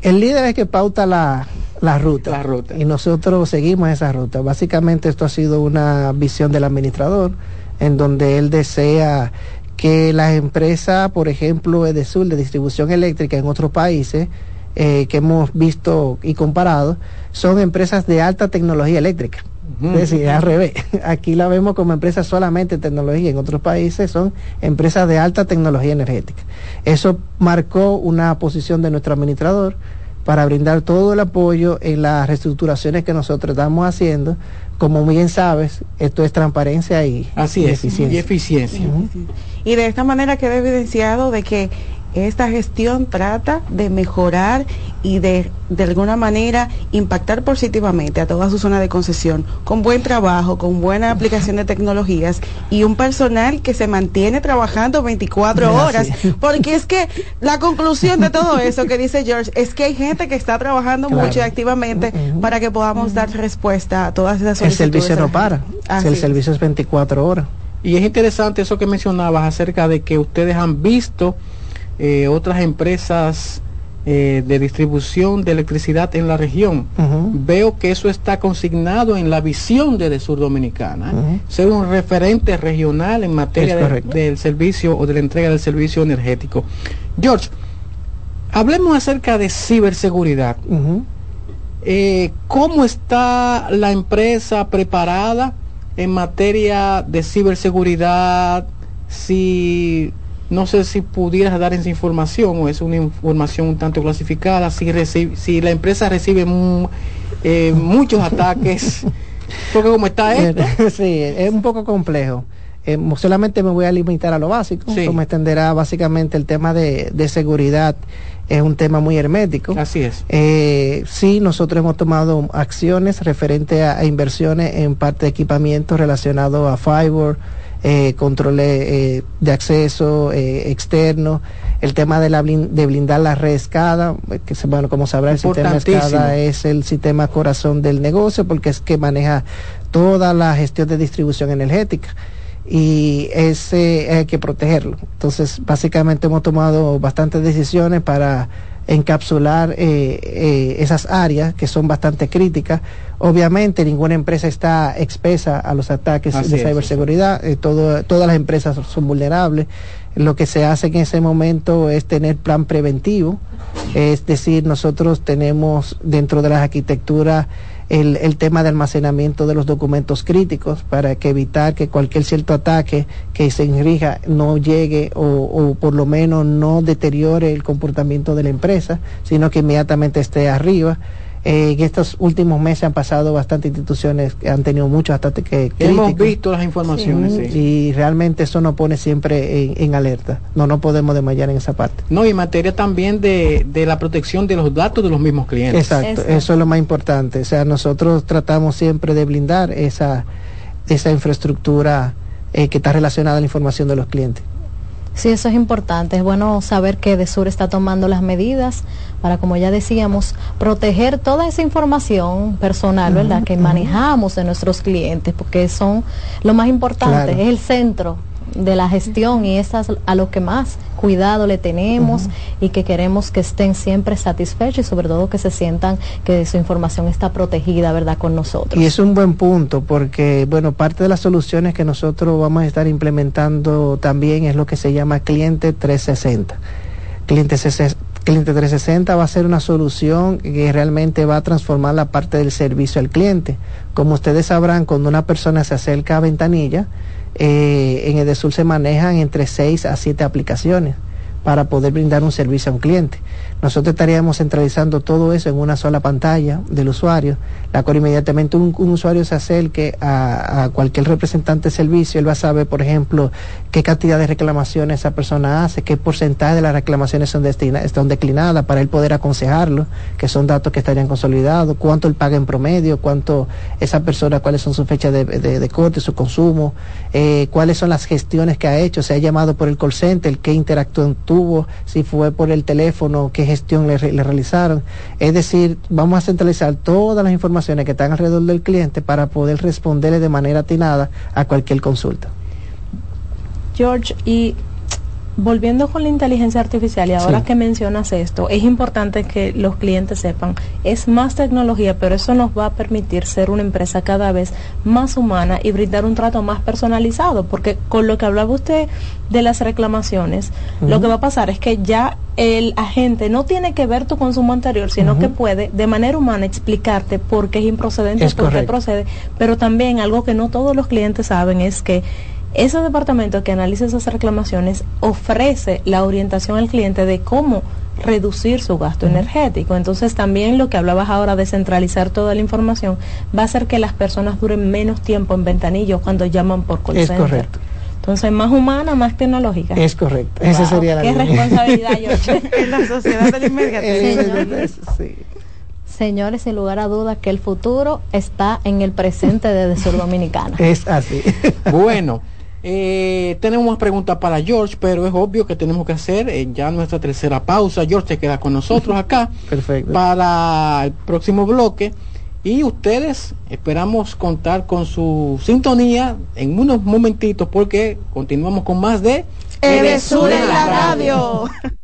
el líder es que pauta la, la ruta. La ruta. Y nosotros seguimos esa ruta. Básicamente esto ha sido una visión del administrador en donde él desea que las empresas, por ejemplo, Edesur de distribución eléctrica en otros países, eh, que hemos visto y comparado, son empresas de alta tecnología eléctrica. Es decir, al revés. [LAUGHS] Aquí la vemos como empresas solamente de tecnología. En otros países son empresas de alta tecnología energética. Eso marcó una posición de nuestro administrador para brindar todo el apoyo en las reestructuraciones que nosotros estamos haciendo. Como bien sabes, esto es transparencia y, Así y es, eficiencia. y eficiencia. Y de esta manera queda evidenciado de que esta gestión trata de mejorar y de de alguna manera impactar positivamente a toda su zona de concesión con buen trabajo, con buena aplicación de tecnologías y un personal que se mantiene trabajando 24 horas. Porque es que la conclusión de todo eso que dice George es que hay gente que está trabajando Claro. mucho y activamente para que podamos dar respuesta a todas esas El solicitudes. servicio no para. Así el es. servicio es 24 horas. Y es interesante eso que mencionabas acerca de que ustedes han visto eh, otras empresas eh, de distribución de electricidad en la región. Veo que eso está consignado en la visión de, de Sur Dominicana. Ser un referente regional en materia de- del servicio o de la entrega del servicio energético. George, hablemos acerca de ciberseguridad. Eh, ¿Cómo está la empresa preparada en materia de ciberseguridad? Si no sé si pudieras dar esa información o es una información un tanto clasificada. Si, reci- si la empresa recibe mu- eh, [LAUGHS] muchos ataques, porque como está esto, [LAUGHS] sí, es un poco complejo. eh, solamente me voy a limitar a lo básico, Sí. como extenderá básicamente el tema de, de seguridad, es un tema muy hermético. Así es. Eh, sí, nosotros hemos tomado acciones referente a, a inversiones en parte de equipamiento relacionado a fiber, eh, controles eh, de acceso eh, externo, el tema de, la blin- de blindar la red SCADA, eh, que se- bueno, como sabrá, el sistema. SCADA es el sistema corazón del negocio porque es que maneja toda la gestión de distribución energética y ese hay que protegerlo. Entonces, básicamente hemos tomado bastantes decisiones para encapsular eh, eh, esas áreas que son bastante críticas. Obviamente, ninguna empresa está expesa a los ataques Así de es. ciberseguridad. Eh, todo- todas las empresas son vulnerables. Lo que se hace en ese momento es tener plan preventivo. Es decir, nosotros tenemos dentro de las arquitecturas el, el tema de almacenamiento de los documentos críticos para que evitar que cualquier cierto ataque que se infrinja no llegue o, o por lo menos no deteriore el comportamiento de la empresa, sino que inmediatamente esté arriba. Eh, en estos últimos meses han pasado bastantes instituciones que han tenido muchos ataques que Hemos visto las informaciones, sí. Y realmente eso nos pone siempre en, en alerta. No nos podemos desmayar en esa parte. No, y en materia también de, de la protección de los datos de los mismos clientes. Exacto, eso es lo más importante. O sea, nosotros tratamos siempre de blindar esa, esa infraestructura eh, que está relacionada a la información de los clientes. Sí, eso es importante. Es bueno saber que Desur está tomando las medidas para, como ya decíamos, proteger toda esa información personal, ¿verdad? Que manejamos de nuestros clientes, porque son lo más importante, Claro. es el centro de la gestión y es a a lo que más cuidado le tenemos y que queremos que estén siempre satisfechos y sobre todo que se sientan que su información está protegida, ¿verdad? Con nosotros. Y es un buen punto porque, bueno, parte de las soluciones que nosotros vamos a estar implementando también es lo que se llama cliente 360. Cliente, CC cliente 360 va a ser una solución que realmente va a transformar la parte del servicio al cliente. Como ustedes sabrán, cuando una persona se acerca a ventanilla, eh, en Edesur se manejan entre 6 a 7 aplicaciones para poder brindar un servicio a un cliente. Nosotros estaríamos centralizando todo eso en una sola pantalla del usuario, la cual inmediatamente un, usuario se acerque a, a cualquier representante de servicio, él va a saber, por ejemplo, qué cantidad de reclamaciones esa persona hace, qué porcentaje de las reclamaciones son, están declinadas para él poder aconsejarlo, que son datos que estarían consolidados, cuánto él paga en promedio, cuánto esa persona, cuáles son sus fechas de corte, su consumo, eh, cuáles son las gestiones que ha hecho, se ha llamado por el call center, qué interacción tuvo, si fue por el teléfono, qué le, le realizaron. Es decir, vamos a centralizar todas las informaciones que están alrededor del cliente para poder responderle de manera atinada a cualquier consulta. George, y volviendo con la inteligencia artificial, y ahora Sí. que mencionas esto, es importante que los clientes sepan, es más tecnología, pero eso nos va a permitir ser una empresa cada vez más humana y brindar un trato más personalizado, porque con lo que hablaba usted de las reclamaciones, lo que va a pasar es que ya el agente no tiene que ver tu consumo anterior, sino que puede de manera humana explicarte por qué es improcedente, Es por qué procede, pero también algo que no todos los clientes saben es que ese departamento que analiza esas reclamaciones ofrece la orientación al cliente de cómo reducir su gasto energético. Entonces también lo que hablabas ahora de centralizar toda la información va a hacer que las personas duren menos tiempo en ventanillo cuando llaman por call Es center. correcto. Entonces más humana, más tecnológica. Es correcto. Esa sería la Qué línea. responsabilidad, [LAUGHS] George. en la sociedad del inmediatismo. Sí. Señores, sin lugar a duda que el futuro está en el presente de Sur Dominicana. Es así. Bueno, eh, tenemos más preguntas para George, pero es obvio que tenemos que hacer eh, ya nuestra tercera pausa. George te queda con nosotros acá [LAUGHS] Perfecto. para el próximo bloque. Y ustedes esperamos contar con su sintonía en unos momentitos porque continuamos con más de Edesur en la radio. [LAUGHS]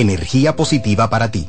energía positiva para ti.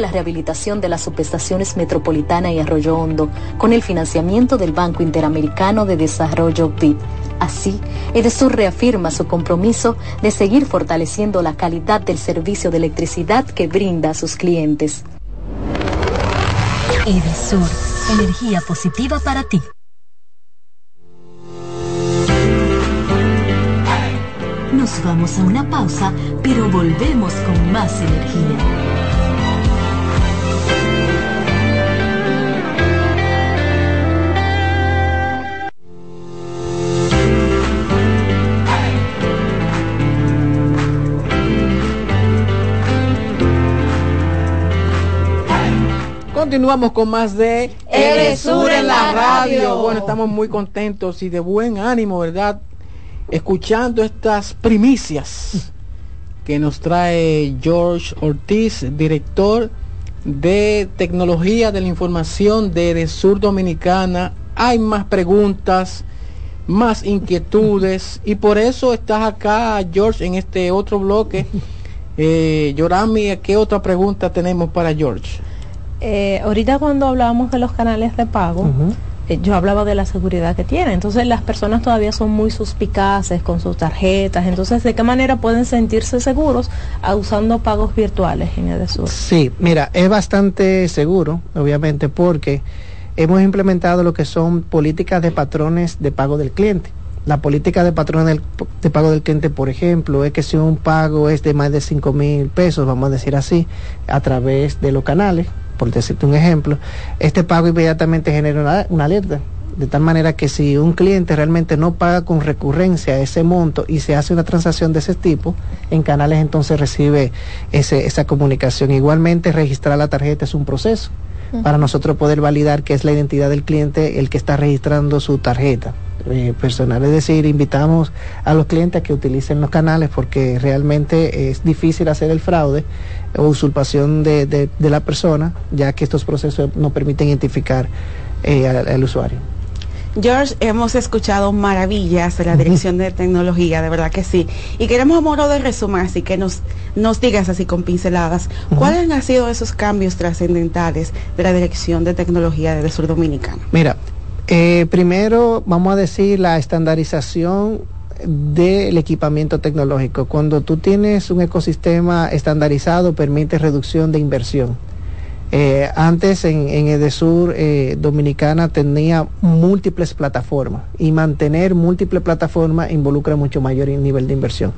la rehabilitación de las subestaciones Metropolitana y Arroyo Hondo con el financiamiento del Banco Interamericano de Desarrollo BID. Así, Edesur reafirma su compromiso de seguir fortaleciendo la calidad del servicio de electricidad que brinda a sus clientes. Edesur, energía positiva para ti. Nos vamos a una pausa, pero volvemos con más energía. Continuamos con más de Edesur en la radio. Bueno, estamos muy contentos y de buen ánimo, ¿verdad? Escuchando estas primicias que nos trae George Ortiz, director de tecnología de la información de Edesur Dominicana. Hay más preguntas, más inquietudes y por eso estás acá, George, en este otro bloque. Eh, Yorami, ¿qué otra pregunta tenemos para George? Eh, ahorita cuando hablábamos de los canales de pago, eh, yo hablaba de la seguridad que tiene. Entonces las personas todavía son muy suspicaces con sus tarjetas. Entonces, ¿de qué manera pueden sentirse seguros usando pagos virtuales en Edesur? Sí, mira, es bastante seguro, obviamente, porque hemos implementado lo que son políticas de patrones de pago del cliente. La política de patrones de pago del cliente, por ejemplo, es que si un pago es de más de 5 mil pesos, vamos a decir así, a través de los canales, por decirte un ejemplo, este pago inmediatamente genera una, alerta. De tal manera que si un cliente realmente no paga con recurrencia ese monto y se hace una transacción de ese tipo, en canales entonces recibe ese, esa comunicación. Igualmente registrar la tarjeta es un proceso para nosotros poder validar que es la identidad del cliente el que está registrando su tarjeta. Eh, personal. Es decir, invitamos a los clientes a que utilicen los canales porque realmente es difícil hacer el fraude o usurpación de, de, la persona, ya que estos procesos no permiten identificar eh, al, usuario. George, hemos escuchado maravillas de la Dirección de Tecnología, de verdad que sí. Y queremos a modo de resumen, así que nos, nos digas así con pinceladas, ¿cuáles han sido esos cambios trascendentales de la Dirección de Tecnología de Sur Dominicana? Mira, eh, primero, vamos a decir la estandarización del equipamiento tecnológico. Cuando tú tienes un ecosistema estandarizado, permite reducción de inversión. Eh, antes en, Edesur eh, Dominicana tenía múltiples plataformas y mantener múltiples plataformas involucra mucho mayor nivel de inversión.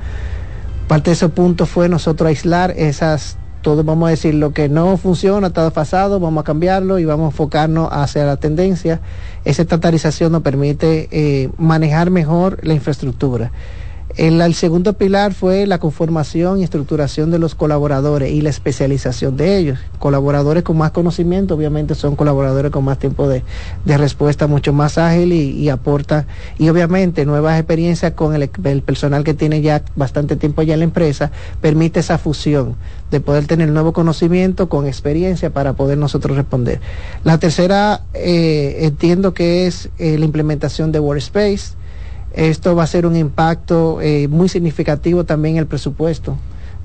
Parte de ese punto fue nosotros aislar esas todos vamos a decir lo que no funciona, está pasado, vamos a cambiarlo y vamos a enfocarnos hacia la tendencia. Esa estatalización nos permite eh, manejar mejor la infraestructura. El, segundo pilar fue la conformación y estructuración de los colaboradores y la especialización de ellos. Colaboradores con más conocimiento, obviamente son colaboradores con más tiempo de, respuesta, mucho más ágil y, aporta, y obviamente nuevas experiencias con el, personal que tiene ya bastante tiempo ya en la empresa, permite esa fusión de poder tener nuevo conocimiento con experiencia para poder nosotros responder. La tercera, eh, entiendo que es eh, la implementación de Workspace esto va a ser un impacto eh, muy significativo también en el presupuesto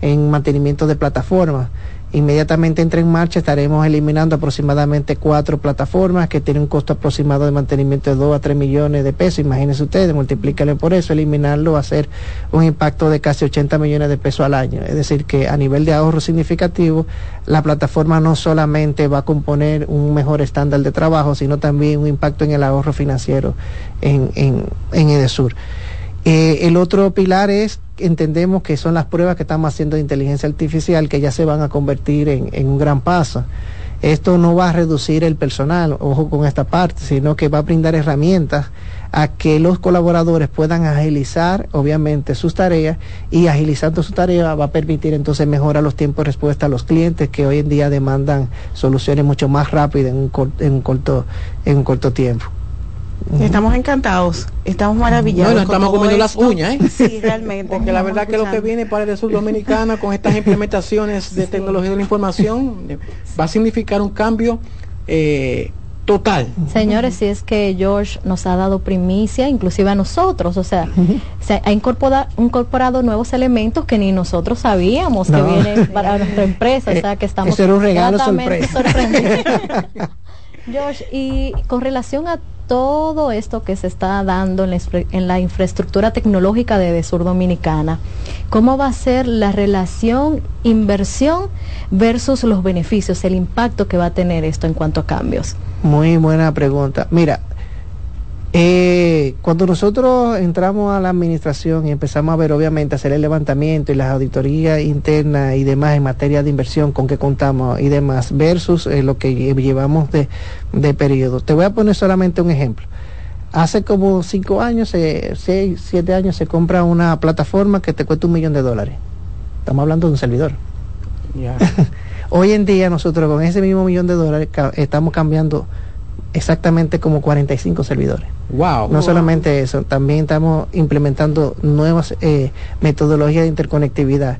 en mantenimiento de plataformas inmediatamente entre en marcha estaremos eliminando aproximadamente cuatro plataformas que tienen un costo aproximado de mantenimiento de 2 a 3 millones de pesos. Imagínense ustedes, multiplíquenlo por eso, eliminarlo va a ser un impacto de casi 80 millones de pesos al año. Es decir, que a nivel de ahorro significativo, la plataforma no solamente va a componer un mejor estándar de trabajo, sino también un impacto en el ahorro financiero en, en, en Edesur. Eh, el otro pilar es, entendemos que son las pruebas que estamos haciendo de inteligencia artificial que ya se van a convertir en, un gran paso. Esto no va a reducir el personal, ojo con esta parte, sino que va a brindar herramientas a que los colaboradores puedan agilizar, obviamente, sus tareas y agilizando su tarea va a permitir entonces mejorar los tiempos de respuesta a los clientes que hoy en día demandan soluciones mucho más rápidas en un, en un corto, en un corto tiempo. Estamos encantados, estamos maravillados. Bueno, estamos comiendo las uñas, ¿eh? Sí, realmente. Porque la verdad que lo que viene para el sur dominicana con estas implementaciones de tecnología de la información eh, va a significar un cambio eh, total. Señores, si es que George nos ha dado primicia, inclusive a nosotros, o sea, se ha incorporado, incorporado nuevos elementos que ni nosotros sabíamos que vienen para nuestra empresa, o sea, que estamos Eso era un regalo sorpresa. [LAUGHS] George, y con relación a todo esto que se está dando en la, infraestructura tecnológica de Sur Dominicana, ¿cómo va a ser la relación inversión versus los beneficios, el impacto que va a tener esto en cuanto a cambios? Muy buena pregunta. Mira, eh, cuando nosotros entramos a la administración y empezamos a ver, obviamente, hacer el levantamiento y las auditorías internas y demás en materia de inversión con que contamos y demás, versus eh, lo que llevamos de, de, periodo. Te voy a poner solamente un ejemplo. Hace como cinco años, eh, seis, siete años, se compra una plataforma que te cuesta un millón de dólares. Estamos hablando de un servidor. Yeah. [LAUGHS] Hoy en día nosotros con ese mismo millón de dólares ca estamos cambiando exactamente como 45 servidores. Wow. No wow. solamente eso, también estamos implementando nuevas eh, metodologías de interconectividad.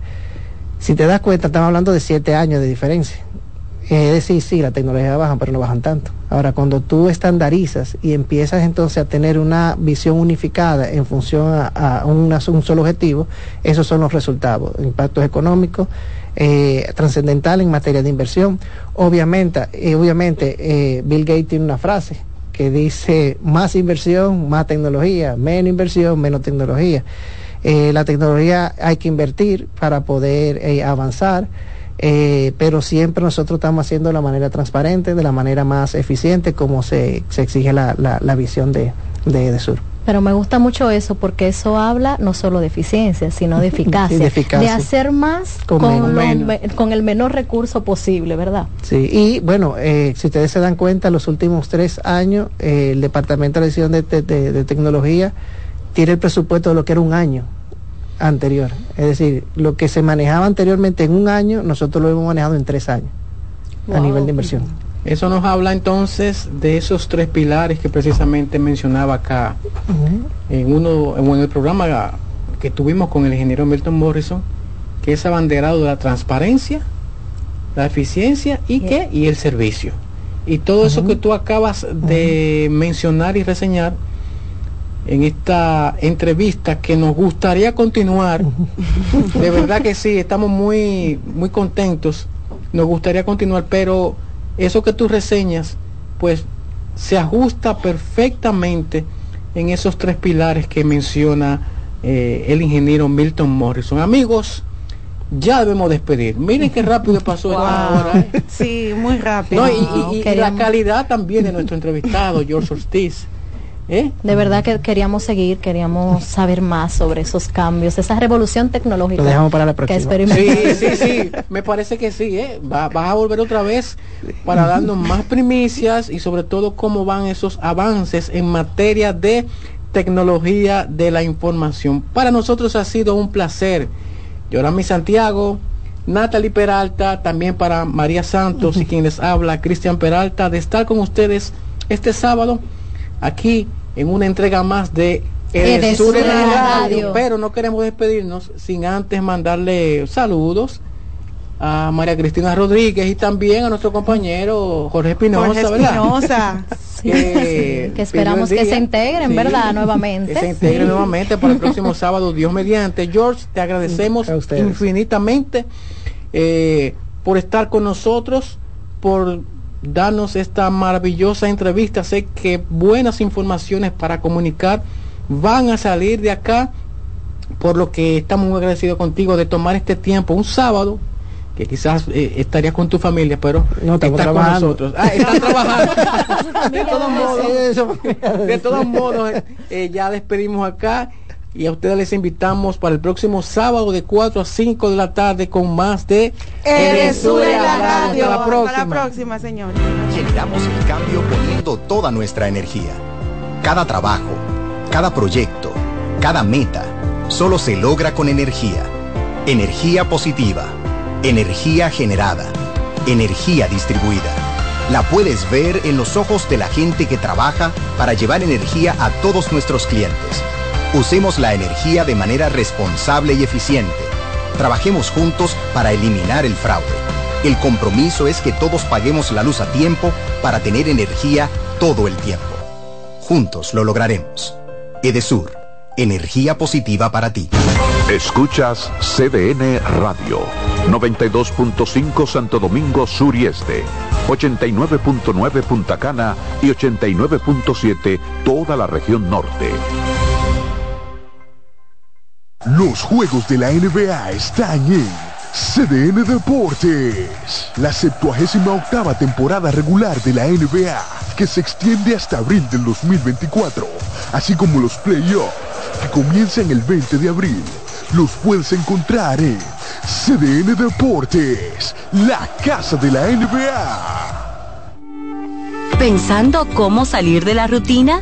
Si te das cuenta, estamos hablando de siete años de diferencia. Es decir, sí, la tecnología baja, pero no bajan tanto. Ahora, cuando tú estandarizas y empiezas entonces a tener una visión unificada en función a, a una, un solo objetivo, esos son los resultados. Impactos económicos, eh, trascendental en materia de inversión. Obviamente, eh, obviamente eh, Bill Gates tiene una frase que dice más inversión, más tecnología, menos inversión, menos tecnología. Eh, la tecnología hay que invertir para poder avanzar. Eh, pero siempre nosotros estamos haciendo de la manera transparente, de la manera más eficiente, como se, se exige la, la, visión de, de, Sur. Pero me gusta mucho eso porque eso habla no solo de eficiencia, sino de [LAUGHS] eficacia, sí, de, eficacia. de, hacer más con, con, lo, con, el menor recurso posible, ¿verdad? Sí, y bueno, eh, si ustedes se dan cuenta, los últimos tres años eh, el Departamento de Decisión de, de Tecnología tiene el presupuesto de lo que era un año anterior. Es decir, lo que se manejaba anteriormente en un año, nosotros lo hemos manejado en tres años wow. a nivel de inversión. Eso nos habla entonces de esos tres pilares que precisamente mencionaba acá uh -huh. en uno en el programa que tuvimos con el ingeniero Milton Morrison, que es abanderado de la transparencia, la eficiencia y yeah. qué y el servicio. Y todo uh -huh. eso que tú acabas de uh -huh. mencionar y reseñar en esta entrevista que nos gustaría continuar. De verdad que sí, estamos muy, muy contentos. Nos gustaría continuar, pero eso que tú reseñas, pues se ajusta perfectamente en esos tres pilares que menciona eh, el ingeniero Milton Morrison. Amigos, ya debemos despedir. Miren qué rápido pasó [LAUGHS] wow. [LAUGHS] esta hora. ¿eh? Sí, muy rápido. No, y, y, y la calidad también de nuestro entrevistado, George Ortiz. ¿Eh? De verdad que queríamos seguir, queríamos saber más sobre esos cambios, esa revolución tecnológica. Lo dejamos para la próxima. Que sí, sí, sí, me parece que sí, ¿eh? Va, vas a volver otra vez para darnos más primicias y sobre todo cómo van esos avances en materia de tecnología de la información. Para nosotros ha sido un placer. Yorami Santiago, Natalie Peralta, también para María Santos y [LAUGHS] quien les habla, Cristian Peralta, de estar con ustedes este sábado aquí en una entrega más de El Sur en la radio. Pero no queremos despedirnos sin antes mandarle saludos a María Cristina Rodríguez y también a nuestro compañero Jorge Espinosa, Jorge Espinosa. [LAUGHS] Sí, que esperamos que se integren, sí, ¿verdad? Nuevamente. Que se integren sí. nuevamente para el [LAUGHS] próximo sábado, Dios mediante. George, te agradecemos infinitamente eh, por estar con nosotros, por darnos esta maravillosa entrevista. Sé que buenas informaciones para comunicar van a salir de acá, por lo que estamos muy agradecidos contigo de tomar este tiempo, un sábado, que quizás eh, estarías con tu familia, pero no, estás con nosotros. Ah, están trabajando. [LAUGHS] de todos modos, de todos modos eh, ya despedimos acá Y a ustedes les invitamos para el próximo sábado de 4 a 5 de la tarde con más de Eresur en la radio. Hasta la próxima. Hasta la próxima, señores. Generamos el cambio poniendo toda nuestra energía. Cada trabajo, cada proyecto, cada meta, solo se logra con energía. Energía positiva, energía generada, energía distribuida. La puedes ver en los ojos de la gente que trabaja para llevar energía a todos nuestros clientes. Usemos la energía de manera responsable y eficiente. Trabajemos juntos para eliminar el fraude. El compromiso es que todos paguemos la luz a tiempo para tener energía todo el tiempo. Juntos lo lograremos. Edesur, energía positiva para ti. Escuchas CDN Radio, 92.5 Santo Domingo Sur y Este, 89.9 Punta Cana y 89.7 toda la región norte. Los juegos de la NBA están en CDN Deportes. La 78 octava temporada regular de la NBA, que se extiende hasta abril del 2024, así como los playoffs, que comienzan el 20 de abril. Los puedes encontrar en CDN Deportes, la casa de la NBA. ¿Pensando cómo salir de la rutina?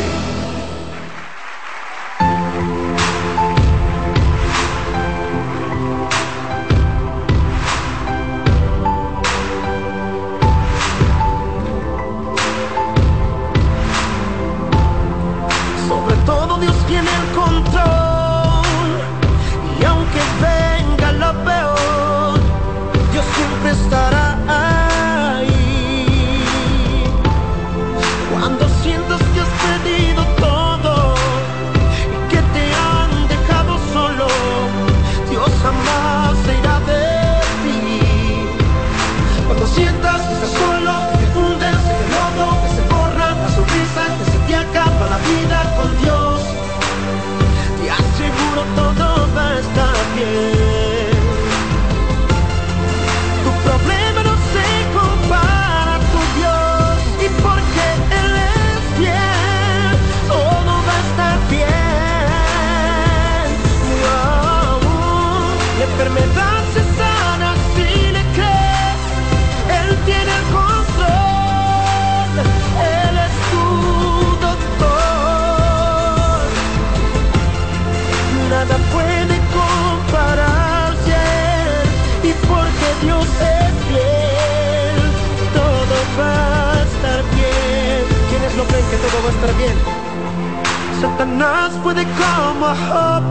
Satanás puede como Job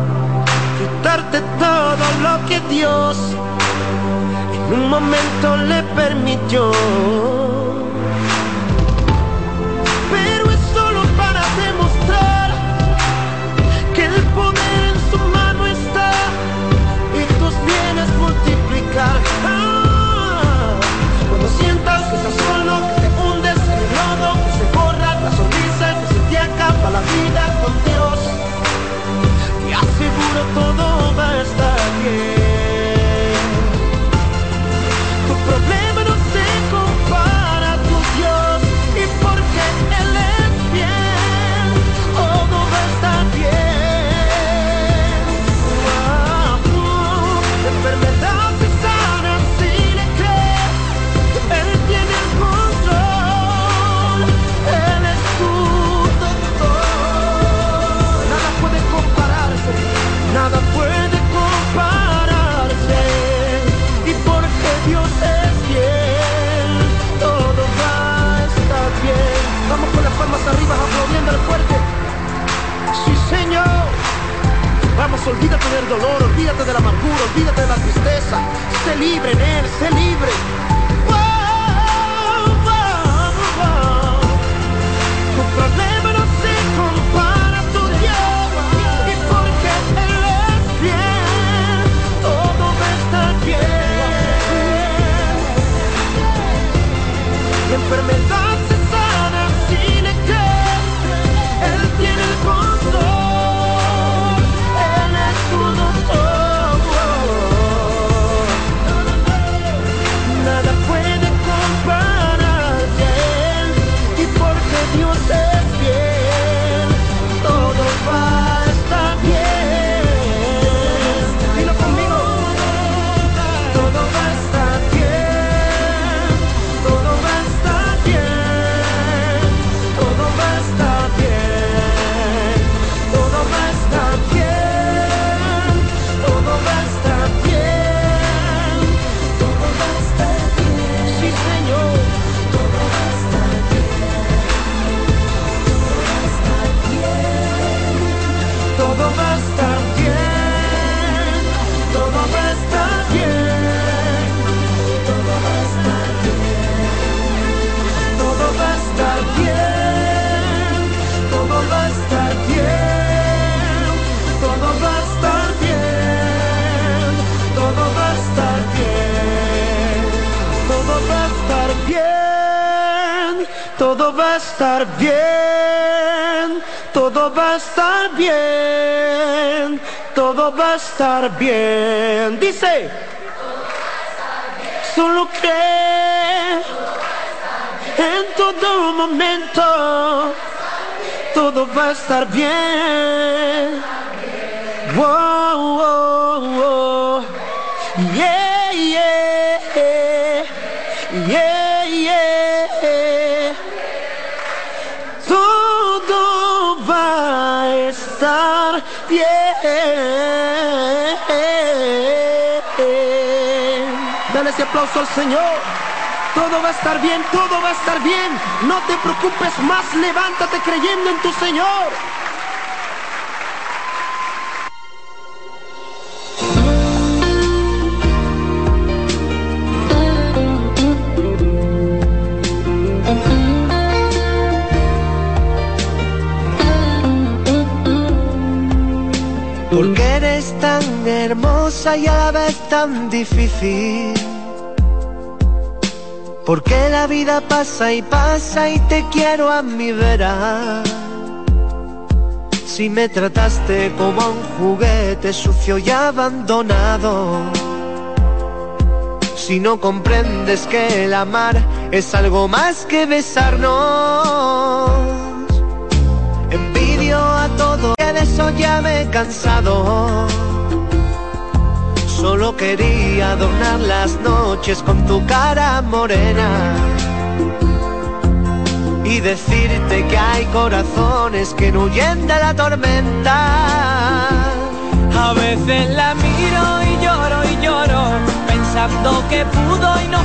quitarte todo lo que Dios en un momento le permitió. Vida con Dios, te aseguro todo va a estar bien. olvídate del dolor, olvídate de la amargura, olvídate de la tristeza. Sé libre en él, sé libre. Wow, wow, wow. Tu problema no se compara a tu Dios y porque Él es fiel, todo va a estar bien. La enfermedad todo va a estar bien, todo va a estar bien. Dice, solo cree en todo momento, todo va a estar bien. Wow, wow, wow. Bien. Dale ese aplauso al Señor. Todo va a estar bien, todo va a estar bien. No te preocupes más, levántate creyendo en tu Señor. Hermosa y a la vez tan difícil. Porque la vida pasa y pasa y te quiero a mi vera. Si me trataste como a un juguete sucio y abandonado. Si no comprendes que el amar es algo más que besarnos. Envidio a todo que de eso ya me he cansado. Solo quería adornar las noches con tu cara morena y decirte que hay corazones que no huyen de la tormenta. A veces la miro y lloro y lloro, pensando que pudo y no